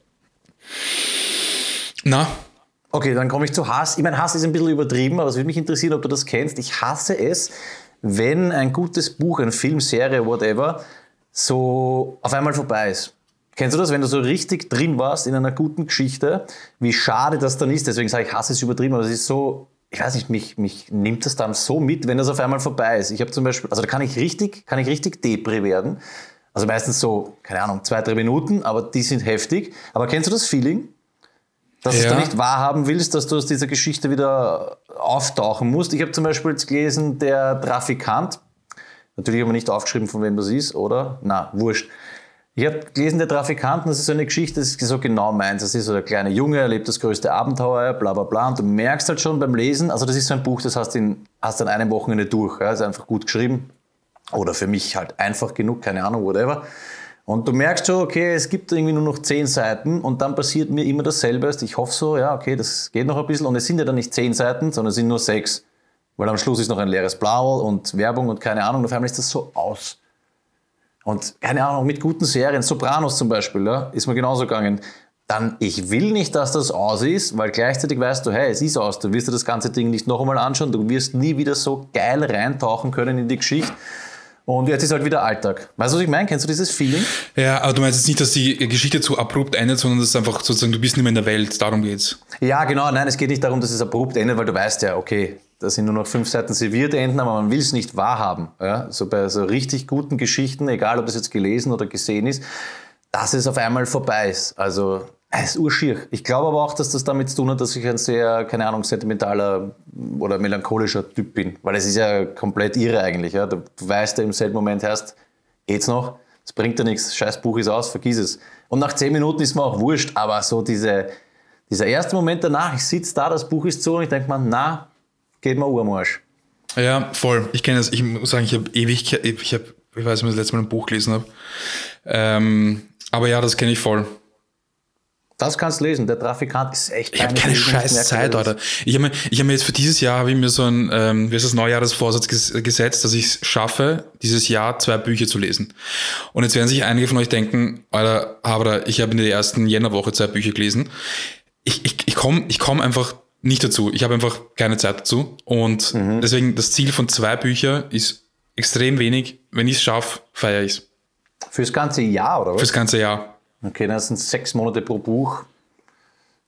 Na. Okay, dann komme ich zu Hass. Ich meine, Hass ist ein bisschen übertrieben, aber es würde mich interessieren, ob du das kennst. Ich hasse es, wenn ein gutes Buch, eine Filmserie, whatever, so auf einmal vorbei ist. Kennst du das, wenn du so richtig drin warst in einer guten Geschichte, wie schade das dann ist? Deswegen sage ich, Hass ist übertrieben, aber es ist so, ich weiß nicht, mich, mich nimmt das dann so mit, wenn das auf einmal vorbei ist. Ich habe zum Beispiel, also da kann ich richtig, kann ich richtig Depri werden. Also meistens so, keine Ahnung, zwei, drei Minuten, aber die sind heftig. Aber kennst du das Feeling? Dass ja. du nicht wahrhaben willst, dass du aus dieser Geschichte wieder auftauchen musst. Ich habe zum Beispiel jetzt gelesen, der Trafikant, natürlich haben wir nicht aufgeschrieben, von wem das ist, oder? Na, wurscht. Ich habe gelesen, der Trafikanten, das ist so eine Geschichte, das ist so genau meins. Das ist so der kleine Junge, erlebt das größte Abenteuer, bla bla bla. Und du merkst halt schon beim Lesen, also das ist so ein Buch, das hast du hast an einem Wochenende durch. Ja, ist einfach gut geschrieben. Oder für mich halt einfach genug, keine Ahnung, whatever. Und du merkst schon, okay, es gibt irgendwie nur noch zehn Seiten und dann passiert mir immer dasselbe. Ich hoffe so, ja, okay, das geht noch ein bisschen. Und es sind ja dann nicht zehn Seiten, sondern es sind nur sechs. Weil am Schluss ist noch ein leeres Blau und Werbung und keine Ahnung. Und auf einmal ist das so aus. Und keine Ahnung, mit guten Serien, Sopranos zum Beispiel, ja, ist mir genauso gegangen. Dann, ich will nicht, dass das aus ist, weil gleichzeitig weißt du, hey, es ist aus, du wirst dir das ganze Ding nicht noch einmal anschauen, du wirst nie wieder so geil reintauchen können in die Geschichte. Und jetzt ist halt wieder Alltag. Weißt du, was ich meine? Kennst du dieses Feeling? Ja, aber du meinst jetzt nicht, dass die Geschichte zu abrupt endet, sondern dass es einfach sozusagen, du bist nicht mehr in der Welt, darum geht's. Ja, genau. Nein, es geht nicht darum, dass es abrupt endet, weil du weißt ja, okay, da sind nur noch fünf Seiten serviert enden, aber man will es nicht wahrhaben. Ja? So bei so richtig guten Geschichten, egal ob das jetzt gelesen oder gesehen ist, dass es auf einmal vorbei ist. Also es ist urschier. Ich glaube aber auch, dass das damit zu tun hat, dass ich ein sehr, keine Ahnung, sentimentaler oder melancholischer Typ bin. Weil es ist ja komplett irre eigentlich. Ja? Du weißt ja im selben Moment erst, geht's noch? Es bringt ja nichts. Scheiß Buch ist aus, vergiss es. Und nach zehn Minuten ist mir auch wurscht, aber so diese, dieser erste Moment danach, ich sitze da, das Buch ist zu und ich denke mir, na, geht mir Urmarsch. Ja, voll. Ich kenne das. Ich muss sagen, ich habe ewig, ich habe, ich weiß nicht, das letzte Mal ein Buch gelesen habe. Ähm, aber ja, das kenne ich voll. Das kannst du lesen. Der Trafikant ist echt Ich habe keine scheiß Zeit, Alter. Ich habe mir, ich hab mir jetzt für dieses Jahr habe ich mir so ein, ähm, wie ist das Neujahresvorsatz ges gesetzt, dass ich es schaffe, dieses Jahr zwei Bücher zu lesen. Und jetzt werden sich einige von euch denken, Alter, aber ich habe in der ersten Jännerwoche zwei Bücher gelesen. Ich, ich, ich komme ich komm einfach nicht dazu. Ich habe einfach keine Zeit dazu. Und mhm. deswegen das Ziel von zwei Büchern ist extrem wenig. Wenn ich es schaffe, feiere ich es. Fürs ganze Jahr, oder was? Fürs ganze Jahr. Okay, das sind sechs Monate pro Buch.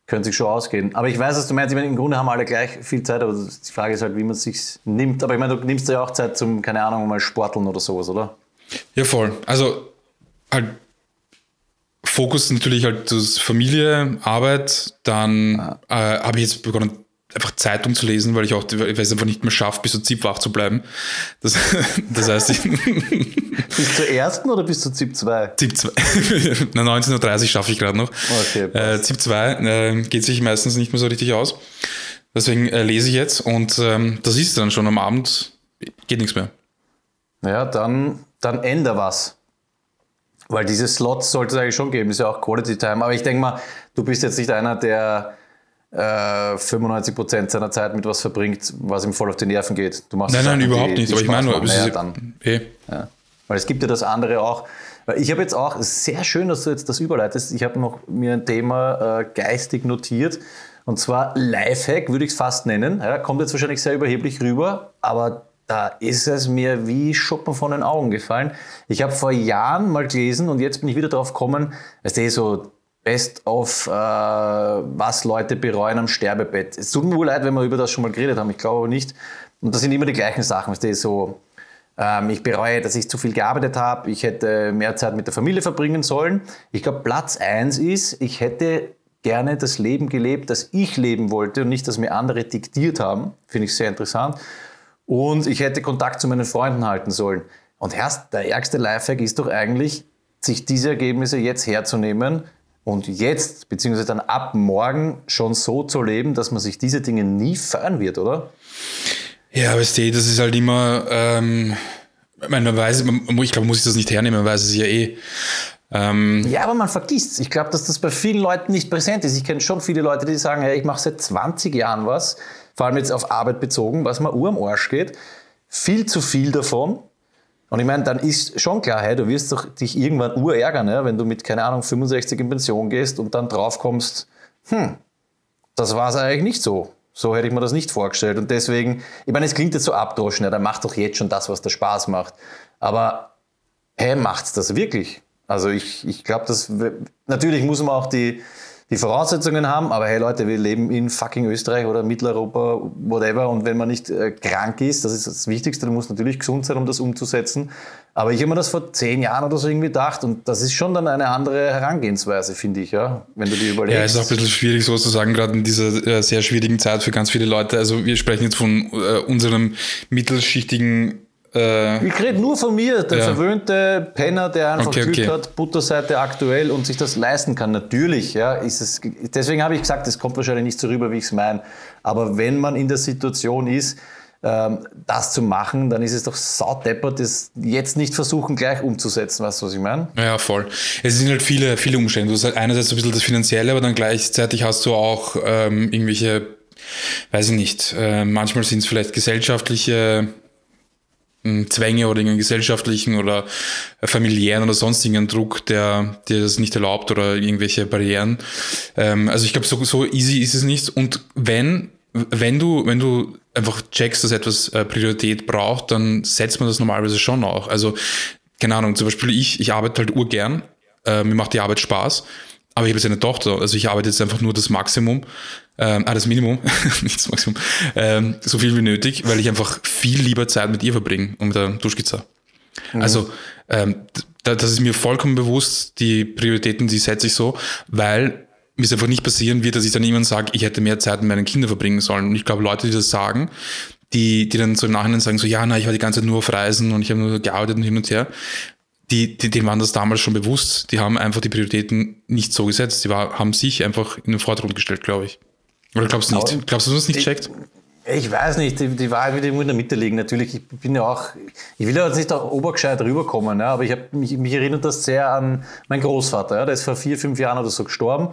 Könnte sich schon ausgehen. Aber ich weiß, was du meinst. Ich meine, im Grunde haben alle gleich viel Zeit, aber die Frage ist halt, wie man es sich nimmt. Aber ich meine, du nimmst ja auch Zeit zum, keine Ahnung, mal Sporteln oder sowas, oder? Ja, voll. Also halt Fokus natürlich halt das Familie, Arbeit. Dann ah. äh, habe ich jetzt begonnen, einfach Zeitung zu lesen, weil ich auch weil ich es einfach nicht mehr schaffe, bis zu ZIP wach zu bleiben. Das, (laughs) das heißt, ich. (laughs) bis zur ersten oder bis zu ZIP 2? ZIP 2. (laughs) Na, 19.30 Uhr schaffe ich gerade noch. Okay, äh, ZIP 2 äh, geht sich meistens nicht mehr so richtig aus. Deswegen äh, lese ich jetzt und ähm, das ist dann schon am Abend, geht nichts mehr. Ja, dann, dann änder was. Weil diese Slots sollte es eigentlich schon geben, ist ja auch Quality Time. Aber ich denke mal, du bist jetzt nicht einer, der 95 äh, Prozent seiner Zeit mit was verbringt, was ihm voll auf die Nerven geht. Du machst nein, nein, Sachen, überhaupt die, nicht. Die aber ich meine nur, naja, dann. Hey. Ja. Weil es gibt ja das andere auch. Ich habe jetzt auch, sehr schön, dass du jetzt das überleitest, ich habe noch mir ein Thema äh, geistig notiert. Und zwar Lifehack, würde ich es fast nennen. Ja, kommt jetzt wahrscheinlich sehr überheblich rüber, aber da ist es mir wie Schuppen von den Augen gefallen. Ich habe vor Jahren mal gelesen und jetzt bin ich wieder drauf gekommen, weißt du, so Best of, äh, was Leute bereuen am Sterbebett. Es tut mir wohl leid, wenn wir über das schon mal geredet haben, ich glaube aber nicht. Und das sind immer die gleichen Sachen. Das ist so, ähm, ich bereue, dass ich zu viel gearbeitet habe, ich hätte mehr Zeit mit der Familie verbringen sollen. Ich glaube, Platz 1 ist, ich hätte gerne das Leben gelebt, das ich leben wollte und nicht, das mir andere diktiert haben. Finde ich sehr interessant. Und ich hätte Kontakt zu meinen Freunden halten sollen. Und erst der ärgste Lifehack ist doch eigentlich, sich diese Ergebnisse jetzt herzunehmen und jetzt, beziehungsweise dann ab morgen schon so zu leben, dass man sich diese Dinge nie feiern wird, oder? Ja, weißt du, das ist halt immer, ähm, ich meine, man weiß, ich glaube, muss ich das nicht hernehmen, man weiß es ja eh. Ähm ja, aber man vergisst es. Ich glaube, dass das bei vielen Leuten nicht präsent ist. Ich kenne schon viele Leute, die sagen, hey, ich mache seit 20 Jahren was, vor allem jetzt auf Arbeit bezogen, was mir Uhr am Arsch geht. Viel zu viel davon und ich meine, dann ist schon klar, hey, du wirst doch dich irgendwann urärgern, ja, wenn du mit, keine Ahnung, 65 in Pension gehst und dann drauf kommst, hm, das war es eigentlich nicht so. So hätte ich mir das nicht vorgestellt. Und deswegen, ich meine, es klingt jetzt so abdroschen, ja, der macht doch jetzt schon das, was der Spaß macht. Aber, hey, macht's das wirklich? Also ich, ich glaube, dass natürlich muss man auch die, die Voraussetzungen haben, aber hey Leute, wir leben in fucking Österreich oder Mitteleuropa, whatever, und wenn man nicht äh, krank ist, das ist das Wichtigste, du musst natürlich gesund sein, um das umzusetzen. Aber ich habe mir das vor zehn Jahren oder so irgendwie gedacht und das ist schon dann eine andere Herangehensweise, finde ich, ja, wenn du dir überlegst. Ja, ist auch ein bisschen schwierig so zu sagen, gerade in dieser äh, sehr schwierigen Zeit für ganz viele Leute. Also wir sprechen jetzt von äh, unserem mittelschichtigen äh, ich rede nur von mir, der ja. verwöhnte Penner, der einfach okay, Glück okay. hat, Butterseite aktuell und sich das leisten kann. Natürlich, ja, ist es, deswegen habe ich gesagt, es kommt wahrscheinlich nicht so rüber, wie ich es meine. Aber wenn man in der Situation ist, ähm, das zu machen, dann ist es doch saudeppert, das jetzt nicht versuchen, gleich umzusetzen. Weißt du, was ich meine? Ja, voll. Es sind halt viele, viele Umstände. Du hast halt einerseits ein bisschen das Finanzielle, aber dann gleichzeitig hast du auch ähm, irgendwelche, weiß ich nicht, äh, manchmal sind es vielleicht gesellschaftliche Zwänge oder irgendeinen gesellschaftlichen oder familiären oder sonstigen Druck, der dir das nicht erlaubt oder irgendwelche Barrieren. Ähm, also ich glaube, so, so easy ist es nicht. Und wenn, wenn du, wenn du einfach checkst, dass etwas äh, Priorität braucht, dann setzt man das normalerweise schon auch. Also, keine Ahnung, zum Beispiel ich, ich arbeite halt urgern, äh, mir macht die Arbeit Spaß, aber ich habe jetzt eine Tochter, also ich arbeite jetzt einfach nur das Maximum, ähm, ah, das Minimum, (laughs) nicht das Maximum, ähm, so viel wie nötig, weil ich einfach viel lieber Zeit mit ihr verbringe und mit der Duschkizza. Mhm. Also, ähm, das ist mir vollkommen bewusst, die Prioritäten, die setze ich so, weil mir es einfach nicht passieren wird, dass ich dann jemand sage, ich hätte mehr Zeit mit meinen Kindern verbringen sollen. Und ich glaube, Leute, die das sagen, die, die dann so im Nachhinein sagen, so, ja, na, ich war die ganze Zeit nur auf Reisen und ich habe nur gearbeitet und hin und her, die, die, denen waren das damals schon bewusst. Die haben einfach die Prioritäten nicht so gesetzt. Die war, haben sich einfach in den Vordergrund gestellt, glaube ich. Oder glaubst du nicht? Aber glaubst du, dass es nicht checkt? Ich weiß nicht, die, die Wahrheit wird irgendwo in der Mitte liegen. Natürlich, ich bin ja auch, ich will ja jetzt nicht auch obergescheit rüberkommen, ja, aber ich habe mich, mich erinnert das sehr an meinen Großvater. Ja, der ist vor vier, fünf Jahren oder so gestorben.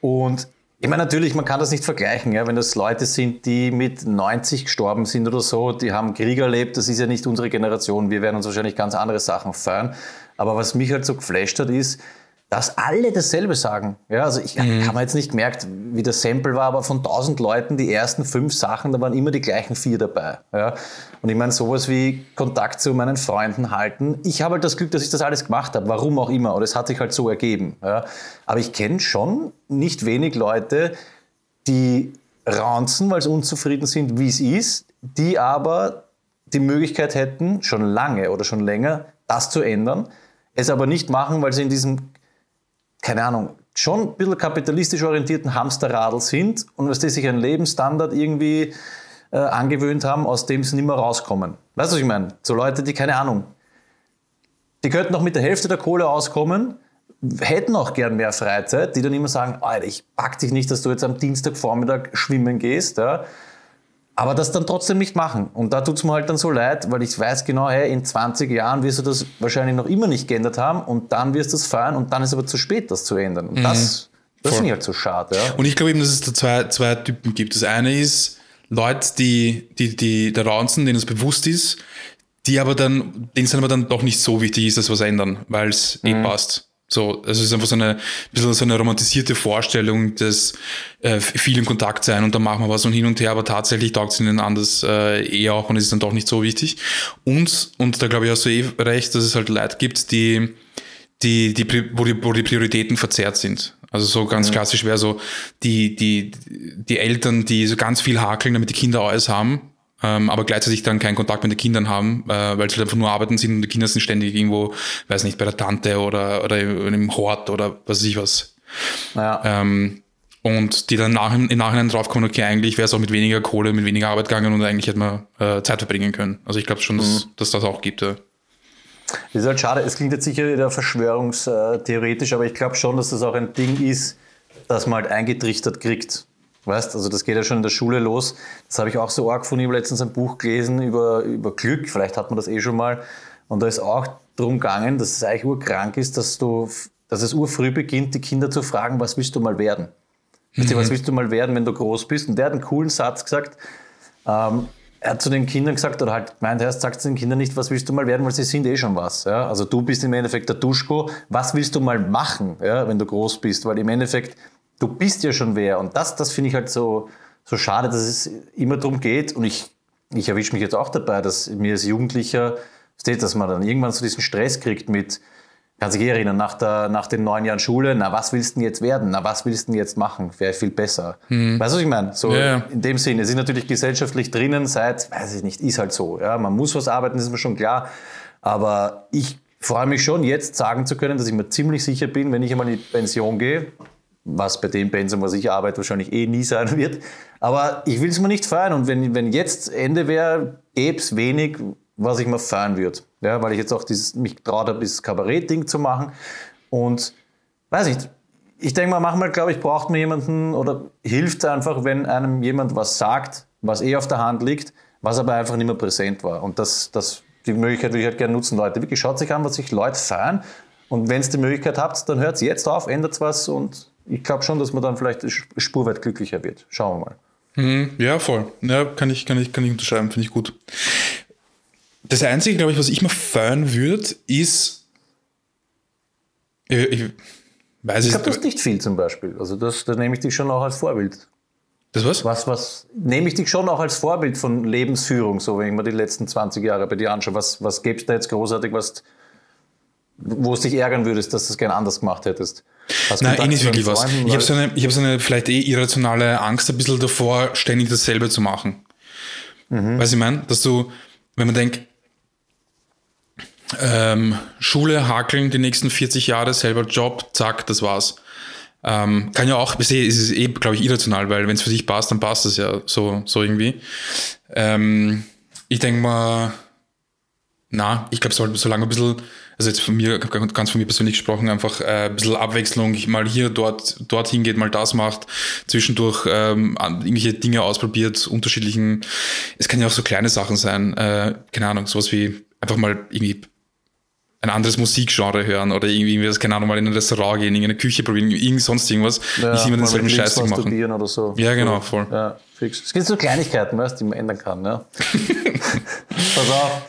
Und ich meine, natürlich, man kann das nicht vergleichen, ja, wenn das Leute sind, die mit 90 gestorben sind oder so, die haben Krieg erlebt, das ist ja nicht unsere Generation. Wir werden uns wahrscheinlich ganz andere Sachen feiern. Aber was mich halt so geflasht hat, ist, dass alle dasselbe sagen. Ja, also ich mhm. habe jetzt nicht gemerkt, wie das Sample war, aber von 1000 Leuten die ersten fünf Sachen, da waren immer die gleichen vier dabei. Ja. Und ich meine, sowas wie Kontakt zu meinen Freunden halten. Ich habe halt das Glück, dass ich das alles gemacht habe, warum auch immer. Oder es hat sich halt so ergeben. Ja. Aber ich kenne schon nicht wenig Leute, die ranzen, weil sie unzufrieden sind, wie es ist, die aber die Möglichkeit hätten, schon lange oder schon länger, das zu ändern, es aber nicht machen, weil sie in diesem keine Ahnung, schon ein bisschen kapitalistisch orientierten Hamsterradl sind und dass die sich einen Lebensstandard irgendwie äh, angewöhnt haben, aus dem sie nicht mehr rauskommen. Weißt du, was ich meine? So Leute, die keine Ahnung, die könnten noch mit der Hälfte der Kohle auskommen, hätten auch gern mehr Freizeit, die dann immer sagen, Alter, ich pack dich nicht, dass du jetzt am Dienstagvormittag schwimmen gehst, ja, aber das dann trotzdem nicht machen. Und da tut es mir halt dann so leid, weil ich weiß genau, hey, in 20 Jahren wirst du das wahrscheinlich noch immer nicht geändert haben und dann wirst du es feiern und dann ist aber zu spät, das zu ändern. Und mhm. das, das finde ich halt so schade. Ja. Und ich glaube eben, dass es da zwei, zwei Typen gibt. Das eine ist Leute, die, die, die da raunzen, denen es bewusst ist, die aber dann, denen es aber dann doch nicht so wichtig ist, dass was ändern, weil es eh mhm. eh passt. So, also es ist einfach so eine, ein bisschen so eine romantisierte Vorstellung des äh, viel Kontakt sein und dann machen wir was und hin und her, aber tatsächlich taugt es ihnen anders äh, eh auch und ist dann doch nicht so wichtig. Und, und da glaube ich hast du eh recht, dass es halt Leute gibt, die, die, die, wo die, wo die Prioritäten verzerrt sind. Also so ganz ja. klassisch wäre so die, die, die Eltern, die so ganz viel hakeln, damit die Kinder alles haben ähm, aber gleichzeitig dann keinen Kontakt mit den Kindern haben, äh, weil sie halt einfach nur arbeiten sind und die Kinder sind ständig irgendwo, weiß nicht, bei der Tante oder, oder im Hort oder was weiß ich was. Ja. Ähm, und die dann nach, im Nachhinein draufkommen, okay, eigentlich wäre es auch mit weniger Kohle, mit weniger Arbeit gegangen und eigentlich hätte man äh, Zeit verbringen können. Also ich glaube schon, dass, mhm. dass das auch gibt. Ja. Das ist halt schade, es klingt jetzt sicher wieder verschwörungstheoretisch, aber ich glaube schon, dass das auch ein Ding ist, das man halt eingetrichtert kriegt. Weißt, also das geht ja schon in der Schule los. Das habe ich auch so arg. Ich habe letztens ein Buch gelesen über, über Glück. Vielleicht hat man das eh schon mal. Und da ist auch darum gegangen, dass es eigentlich urkrank ist, dass, du, dass es urfrüh beginnt, die Kinder zu fragen, was willst du mal werden? Mhm. Was willst du mal werden, wenn du groß bist? Und der hat einen coolen Satz gesagt. Ähm, er hat zu den Kindern gesagt, oder halt gemeint, er sagt zu den Kindern nicht, was willst du mal werden, weil sie sind eh schon was. Ja? Also du bist im Endeffekt der Duschko. Was willst du mal machen, ja, wenn du groß bist? Weil im Endeffekt du bist ja schon wer. Und das, das finde ich halt so, so schade, dass es immer darum geht. Und ich, ich erwische mich jetzt auch dabei, dass mir als Jugendlicher, dass man dann irgendwann so diesen Stress kriegt mit, kann sich erinnern, nach, der, nach den neun Jahren Schule, na, was willst du denn jetzt werden? Na, was willst du denn jetzt machen? Wäre viel besser. Mhm. Weißt du, was ich meine? So ja, in dem Sinne. Es ist natürlich gesellschaftlich drinnen seit, weiß ich nicht, ist halt so. Ja, man muss was arbeiten, ist mir schon klar. Aber ich freue mich schon, jetzt sagen zu können, dass ich mir ziemlich sicher bin, wenn ich einmal in die Pension gehe, was bei dem Pensum, was ich arbeite, wahrscheinlich eh nie sein wird. Aber ich will es mir nicht feiern. Und wenn, wenn jetzt Ende wäre, gäbe es wenig, was ich mir feiern würde. Ja, weil ich jetzt auch dieses, mich traut habe, dieses Kabarett-Ding zu machen. Und weiß nicht, ich denke mal, manchmal, glaube ich, braucht man jemanden oder hilft einfach, wenn einem jemand was sagt, was eh auf der Hand liegt, was aber einfach nicht mehr präsent war. Und das, das, die Möglichkeit würde ich halt gerne nutzen, Leute. Wirklich schaut sich an, was sich Leute feiern. Und wenn es die Möglichkeit habt, dann hört es jetzt auf, ändert was und ich glaube schon, dass man dann vielleicht spurweit glücklicher wird. Schauen wir mal. Mhm, ja, voll. Ja, kann ich, kann ich, kann ich unterschreiben, finde ich gut. das Einzige, glaube ich, was ich mir feiern würde, ist. Ich, ich weiß Ich glaube, das ist nicht viel zum Beispiel. Also das, da nehme ich dich schon auch als Vorbild. Das was? Was, was nehme ich dich schon auch als Vorbild von Lebensführung, so wenn ich mir die letzten 20 Jahre bei dir anschaue. Was, was gäbe es da jetzt großartig, was, wo es dich ärgern würdest, dass du es gerne anders gemacht hättest? Hast Nein, eh nicht wirklich was. Freunden, Ich habe so eine, ich hab so eine vielleicht eh irrationale Angst ein bisschen davor, ständig dasselbe zu machen. Mhm. Weißt du, ich meine, dass du, wenn man denkt, ähm, Schule, hakeln die nächsten 40 Jahre, selber Job, zack, das war's. Ähm, kann ja auch, es ist eh, glaube ich, irrational, weil wenn es für dich passt, dann passt es ja so, so irgendwie. Ähm, ich denke mal, na, ich glaube, sollte solange ein bisschen, also jetzt von mir, ganz von mir persönlich gesprochen, einfach äh, ein bisschen Abwechslung, mal hier, dort, dorthin geht, mal das macht, zwischendurch ähm, irgendwelche Dinge ausprobiert, unterschiedlichen, es kann ja auch so kleine Sachen sein, äh, keine Ahnung, sowas wie einfach mal irgendwie ein anderes Musikgenre hören oder irgendwie, was, keine Ahnung, mal in ein Restaurant gehen, in eine Küche probieren, irgend sonst irgendwas, Ja, nicht immer denselben Scheiß zu machen. oder so. Ja, genau, voll. Ja, fix. Es gibt so Kleinigkeiten, weißt, die man ändern kann. Ja. (laughs) Pass auf.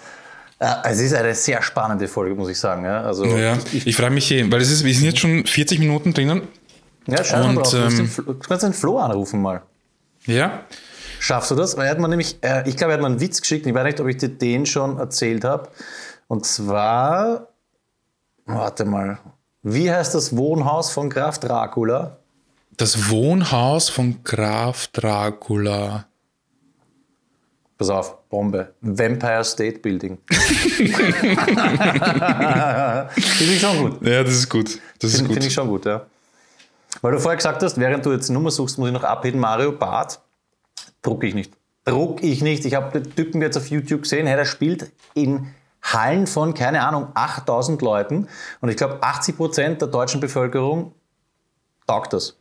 Ja, es ist eine sehr spannende Folge, muss ich sagen. Ja, also, Ja, ich, ich frage mich eh, weil es ist, wir sind jetzt schon 40 Minuten drinnen. ja schau mal drauf. Du ähm, du kannst den Flo anrufen mal. Ja, Schaffst du das? Weil er hat mir nämlich, äh, ich glaube, er hat mir einen Witz geschickt. Ich weiß nicht, ob ich dir den schon erzählt habe. Und zwar, warte mal, wie heißt das Wohnhaus von Graf Dracula? das Wohnhaus von Graf Dracula. Pass auf, Bombe. Vampire State Building. (laughs) Finde ich schon gut. Ja, das ist gut. Das ist Finde find ich schon gut, ja. Weil du vorher gesagt hast, während du jetzt eine Nummer suchst, muss ich noch abheben. Mario Barth druck ich nicht. Druck ich nicht. Ich habe den Typen jetzt auf YouTube gesehen, hey, der spielt in Hallen von, keine Ahnung, 8000 Leuten. Und ich glaube, 80 Prozent der deutschen Bevölkerung taugt das.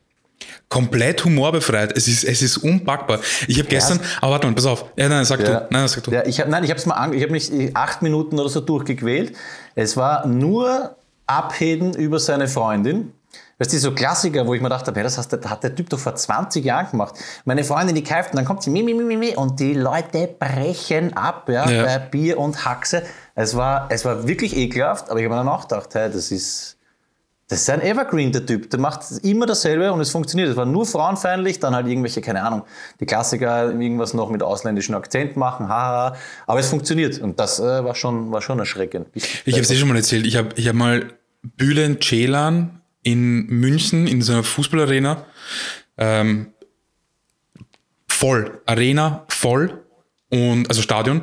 Komplett humorbefreit. Es ist, es ist unpackbar. Ich habe gestern, aber warte mal, pass auf. Ja, nein, sag Ja. du. Nein, sag du. Ja, ich hab, nein, ich habe es mal ange ich habe mich äh, acht Minuten oder so durchgequält. Es war nur Abheden über seine Freundin. Das ist so Klassiker, wo ich mir dachte, hey, das hast, hat der Typ doch vor 20 Jahren gemacht. Meine Freundin, die kauft und dann kommt sie mi, mi, mi, mi, mi, und die Leute brechen ab, ja, Ja. bei Bier und Haxe. Es war, es war wirklich ekelhaft, aber ich habe mir dann auch gedacht, hey, das ist, das ist ein Evergreen, der Typ. Der macht immer dasselbe und es funktioniert. Es war nur frauenfeindlich, dann halt irgendwelche, keine Ahnung, die Klassiker, irgendwas noch mit ausländischen Akzent machen, haha. Aber es funktioniert und das äh, war, schon, war schon erschreckend. Ich habe es eh schon mal erzählt. Ich habe ich hab mal Bülent Ceylan in München in so einer Fußballarena ähm, voll. Arena voll und also Stadion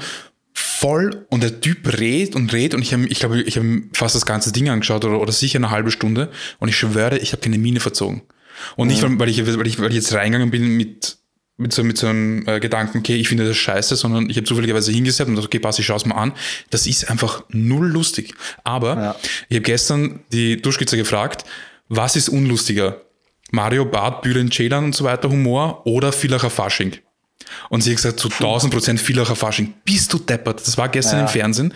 voll und der Typ redet und redet und ich habe ich glaube ich habe fast das ganze Ding angeschaut oder, oder sicher eine halbe Stunde und ich schwöre ich habe keine Miene verzogen und nicht weil ich weil ich weil ich jetzt reingegangen bin mit mit so, mit so einem äh, Gedanken, okay, ich finde das scheiße, sondern ich habe zufälligerweise hingesetzt und dachte, okay, pass, ich schaue es mal an. Das ist einfach null lustig. Aber Ja. ich habe gestern die Duschkizze gefragt, was ist unlustiger? Mario Barth, Bülent Ceylan und so weiter Humor oder Villacher Fasching? Und sie hat gesagt, zu 1000 Prozent Villacher Fasching. Bist du deppert? Das war gestern Ja. im Fernsehen.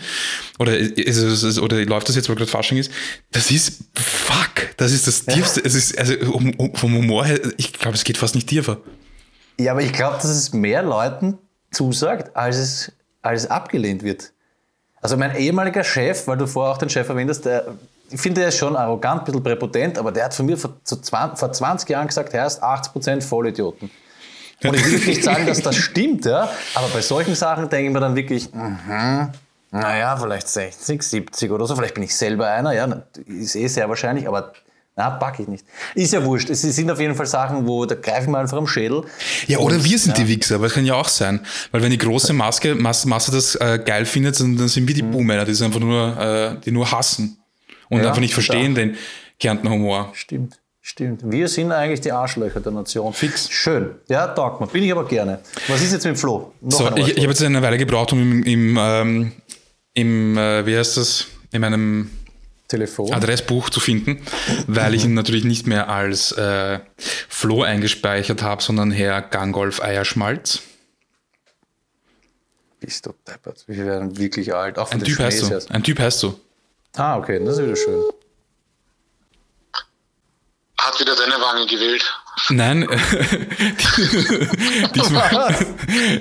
Oder, ist es- oder läuft das jetzt, weil gerade Fasching ist? Das ist, fuck, das ist das tiefste. Es ist, also um, um, vom Humor her, ich glaube, es geht fast nicht tiefer. Ja, aber ich glaube, dass es mehr Leuten zusagt, als es, als es abgelehnt wird. Also mein ehemaliger Chef, weil du vorher auch den Chef erwähnt hast, der, ich finde, der ist schon arrogant, ein bisschen präpotent, aber der hat von mir vor, zu 20, vor 20 Jahren gesagt, er ist 80% Vollidioten. Und ich will nicht sagen, dass das stimmt, ja, aber bei solchen Sachen denke ich mir dann wirklich, mhm, naja, vielleicht 60, 70 oder so, vielleicht bin ich selber einer, ja, ist eh sehr wahrscheinlich, aber na, pack ich nicht. Ist ja wurscht. Es sind auf jeden Fall Sachen, wo da greife ich mir einfach am Schädel. Ja, oder Und, wir sind die Wichser, aber das kann ja auch sein. Weil wenn die große Maske, Masse, Masse das äh, geil findet, dann, dann sind wir die Buhmänner, die, sind einfach nur, äh, die nur hassen und Mhm. Ja, einfach nicht verstehen den Kärntner Humor. Stimmt, stimmt. Wir sind eigentlich die Arschlöcher der Nation. Fix. Schön. Ja, taugt mir. Bin ich aber gerne. Was ist jetzt mit Flo? Noch So, ich, ich habe jetzt eine Weile gebraucht, um im, im, ähm, im äh, wie heißt das, in meinem Telefon. Adressbuch zu finden, weil ich ihn natürlich nicht mehr als äh, Flo eingespeichert habe, sondern Herr Gangolf Eierschmalz. Bist du deppert. Wir werden wirklich alt. Auch Ein Typ heißt du. Ein Typ heißt du. Ah, okay. Das ist wieder schön. Hat wieder deine Wange gewählt. Nein, (laughs) diesmal,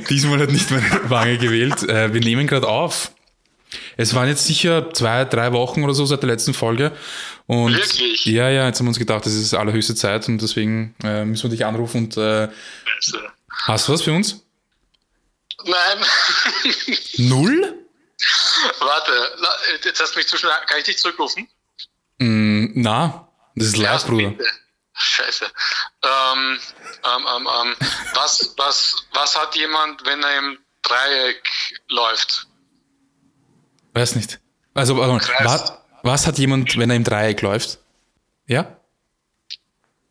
(laughs) diesmal hat nicht meine Wange gewählt. Äh, wir nehmen gerade auf. Es waren jetzt sicher zwei, drei Wochen oder so seit der letzten Folge. Und Wirklich? Ja, ja, jetzt haben wir uns gedacht, das ist allerhöchste Zeit und deswegen äh, müssen wir dich anrufen und äh, hast du was für uns? Nein. (laughs) Null? Warte, jetzt hast du mich zu schnell. Kann ich dich zurückrufen? Mm, na, das ist live, Bruder. Scheiße. Ähm, ähm, ähm, ähm, was, was, was hat jemand, wenn er im Dreieck läuft? Weiß nicht. Also, was, was hat jemand, wenn er im Dreieck läuft? Ja?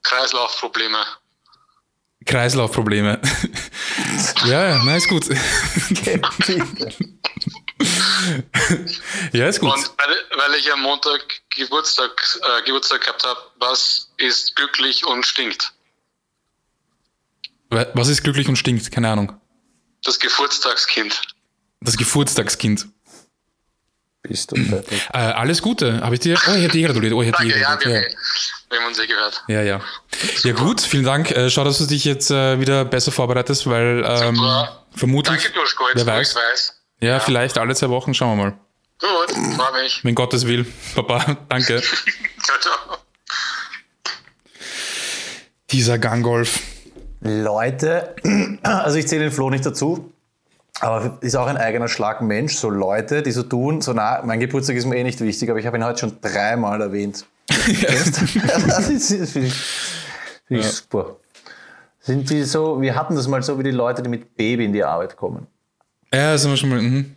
Kreislaufprobleme. Kreislaufprobleme. (laughs) ja, ja, na, ist gut. (laughs) ja, ist gut. Und weil, weil ich am Montag Geburtstag, äh, Geburtstag gehabt habe, was ist glücklich und stinkt? Wa- Was ist glücklich und stinkt? Keine Ahnung. Das Geburtstagskind. Das Geburtstagskind. Bist du fertig? Äh, alles Gute. Habe ich dir? Oh, ich hätte dir gratuliert. Oh, ich hätte dir Danke, ja, gratuliert. wir, wir haben uns eh gehört. Ja, ja. Ja, gut, vielen Dank. Äh, schau, dass du dich jetzt äh, wieder besser vorbereitest, weil ähm, vermutlich. Danke, Duschko, wer weiß. weiß. Ja, vielleicht alle zwei Wochen. Schauen wir mal. Gut, freue mich. Wenn Gottes will. Papa, danke. (laughs) Ciao, ciao. Dieser Ganggolf. Leute, (clears throat) also ich zähle den Flo nicht dazu, aber ist auch ein eigener Schlag Mensch. So Leute, die so tun, so na, mein Geburtstag ist mir eh nicht wichtig, aber ich habe ihn heute schon dreimal erwähnt. (laughs) (laughs) Das ist, das finde ich, finde ich super. Sind die so, wir hatten das mal so wie die Leute, die mit Baby in die Arbeit kommen. Ja, sind wir schon mal. Mhm.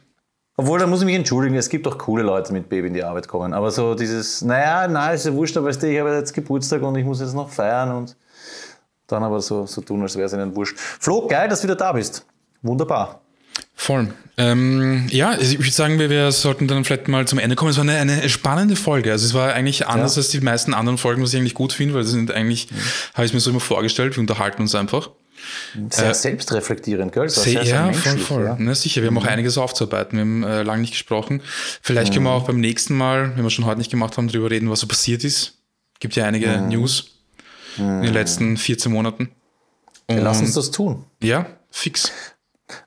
Obwohl, da muss ich mich entschuldigen, es gibt auch coole Leute mit Baby in die Arbeit kommen. Aber so dieses, naja, nein, ist ja wurscht, aber weißt du, ich habe jetzt Geburtstag und ich muss jetzt noch feiern und dann aber so, so tun, als wäre es ihnen wurscht. Flo, geil, dass du wieder da bist. Wunderbar. Voll. Ähm, ja, also ich würde sagen, wir, wir sollten dann vielleicht mal zum Ende kommen. Es war eine, eine spannende Folge. Also es war eigentlich anders Ja. als die meisten anderen Folgen, was ich eigentlich gut finde, weil das sind eigentlich, habe ich es mir so immer vorgestellt, wir unterhalten uns einfach. Sehr selbstreflektierend, gell? So Sehr, ja, voll, menschlich, voll. ja. Na, sicher, wir haben auch einiges aufzuarbeiten. Wir haben äh, lange nicht gesprochen. Vielleicht können wir auch beim nächsten Mal, wenn wir schon heute nicht gemacht haben, darüber reden, was so passiert ist. Gibt ja einige News in den letzten 14 Monaten. Und, Lass uns das tun. Ja, fix.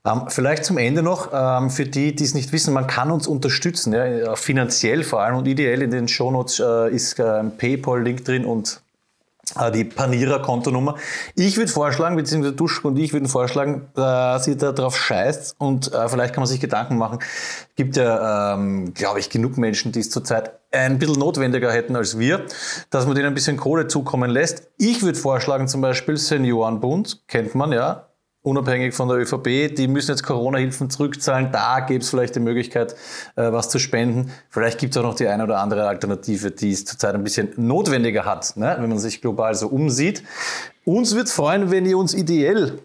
Ähm, vielleicht zum Ende noch, ähm, für die, die es nicht wissen, man kann uns unterstützen, ja, äh, finanziell vor allem und ideell. In den Shownotes äh, ist äh, ein PayPal-Link drin und äh, die Panira-Kontonummer. Ich würde vorschlagen, beziehungsweise Duschko und ich würden vorschlagen, dass ihr da drauf scheißt und äh, vielleicht kann man sich Gedanken machen. Gibt ja, ähm, glaube ich, genug Menschen, die es zurzeit ein bisschen notwendiger hätten als wir, dass man denen ein bisschen Kohle zukommen lässt. Ich würde vorschlagen, zum Beispiel Seniorenbund, kennt man ja, unabhängig von der ÖVP, die müssen jetzt Corona-Hilfen zurückzahlen. Da gäbe es vielleicht die Möglichkeit, äh, was zu spenden. Vielleicht gibt es auch noch die eine oder andere Alternative, die es zurzeit ein bisschen notwendiger hat, ne? wenn man sich global so umsieht. Uns wird freuen, wenn ihr uns ideell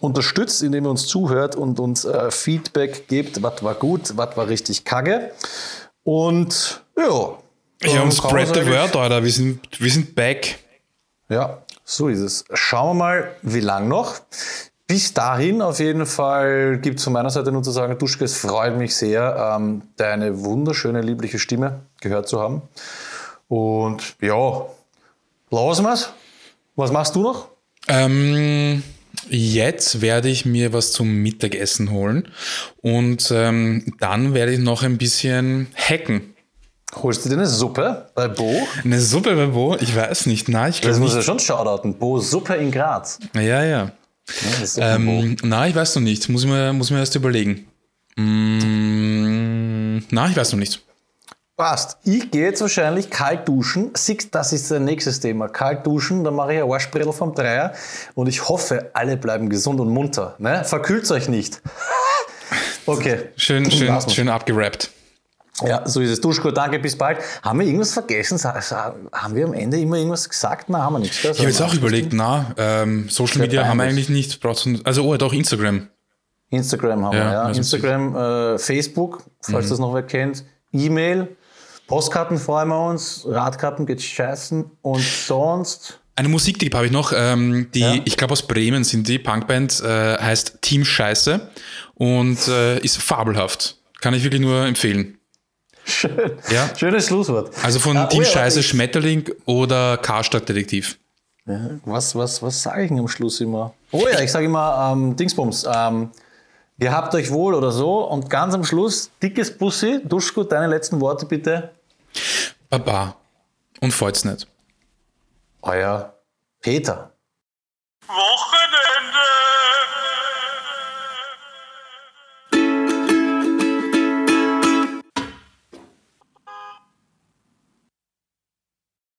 unterstützt, indem ihr uns zuhört und uns äh, Feedback gebt, was war gut, was war richtig kacke. Und ja. Ja, und spread the word, Alter. Wir sind, wir sind back. ja, so ist es. Schauen wir mal, wie lang noch. Bis dahin auf jeden Fall gibt es von meiner Seite nur zu sagen, Duschke, es freut mich sehr, ähm, deine wunderschöne, liebliche Stimme gehört zu haben. Und ja, lassen wir's. Was machst du noch? Ähm, jetzt werde ich mir was zum Mittagessen holen und ähm, dann werde ich noch ein bisschen hacken. Holst du dir eine Suppe bei Bo? Eine Suppe bei Bo? Ich weiß nicht. Nein, ich Das muss ja schon shoutouten. Bo Suppe in Graz. Ja, ja. Ja. Ähm, na, ich weiß noch nicht. Muss ich mir, muss ich mir erst überlegen. Mm, na, ich weiß noch nicht. Passt. Ich gehe jetzt wahrscheinlich kalt duschen. Das ist das nächste Thema. Kalt duschen, dann mache ich ein Arschbrettel vom Dreier. Und ich hoffe, alle bleiben gesund und munter. Ne? Verkühlt euch nicht. (laughs) Okay. Schön, schön, schön abgerappt. Ja, so ist es. Duschko, danke, bis bald. Haben wir irgendwas vergessen? Haben wir am Ende immer irgendwas gesagt? Nein, haben wir nichts. gell? Ich habe jetzt auch überlegt, na, ähm, Social Media haben wir eigentlich nicht. Also, oh, doch, Instagram. Instagram haben Ja, wir, ja. also Instagram, äh, Facebook, falls das noch wer kennt. E-Mail, Postkarten freuen wir uns, Radkarten geht scheißen und sonst. Eine Musiktipp habe ich noch, ähm, die, Ja. ich glaube aus Bremen sind die, Punkband, äh, heißt Team Scheiße und äh, ist fabelhaft. Kann ich wirklich nur empfehlen. Schön. Ja? Schönes Schlusswort. Also von ah, oh Team oh ja, Scheiße ich... Schmetterling oder Karstadt Detektiv. Ja, was was, was sage ich denn am Schluss immer? Oh ja, ich sage immer ähm, Dingsbums. Ähm, ihr habt euch wohl oder so. Und ganz am Schluss, dickes Bussi. Duschko, deine letzten Worte bitte. Baba. Und freut's nicht. Euer Peter. Wochenende.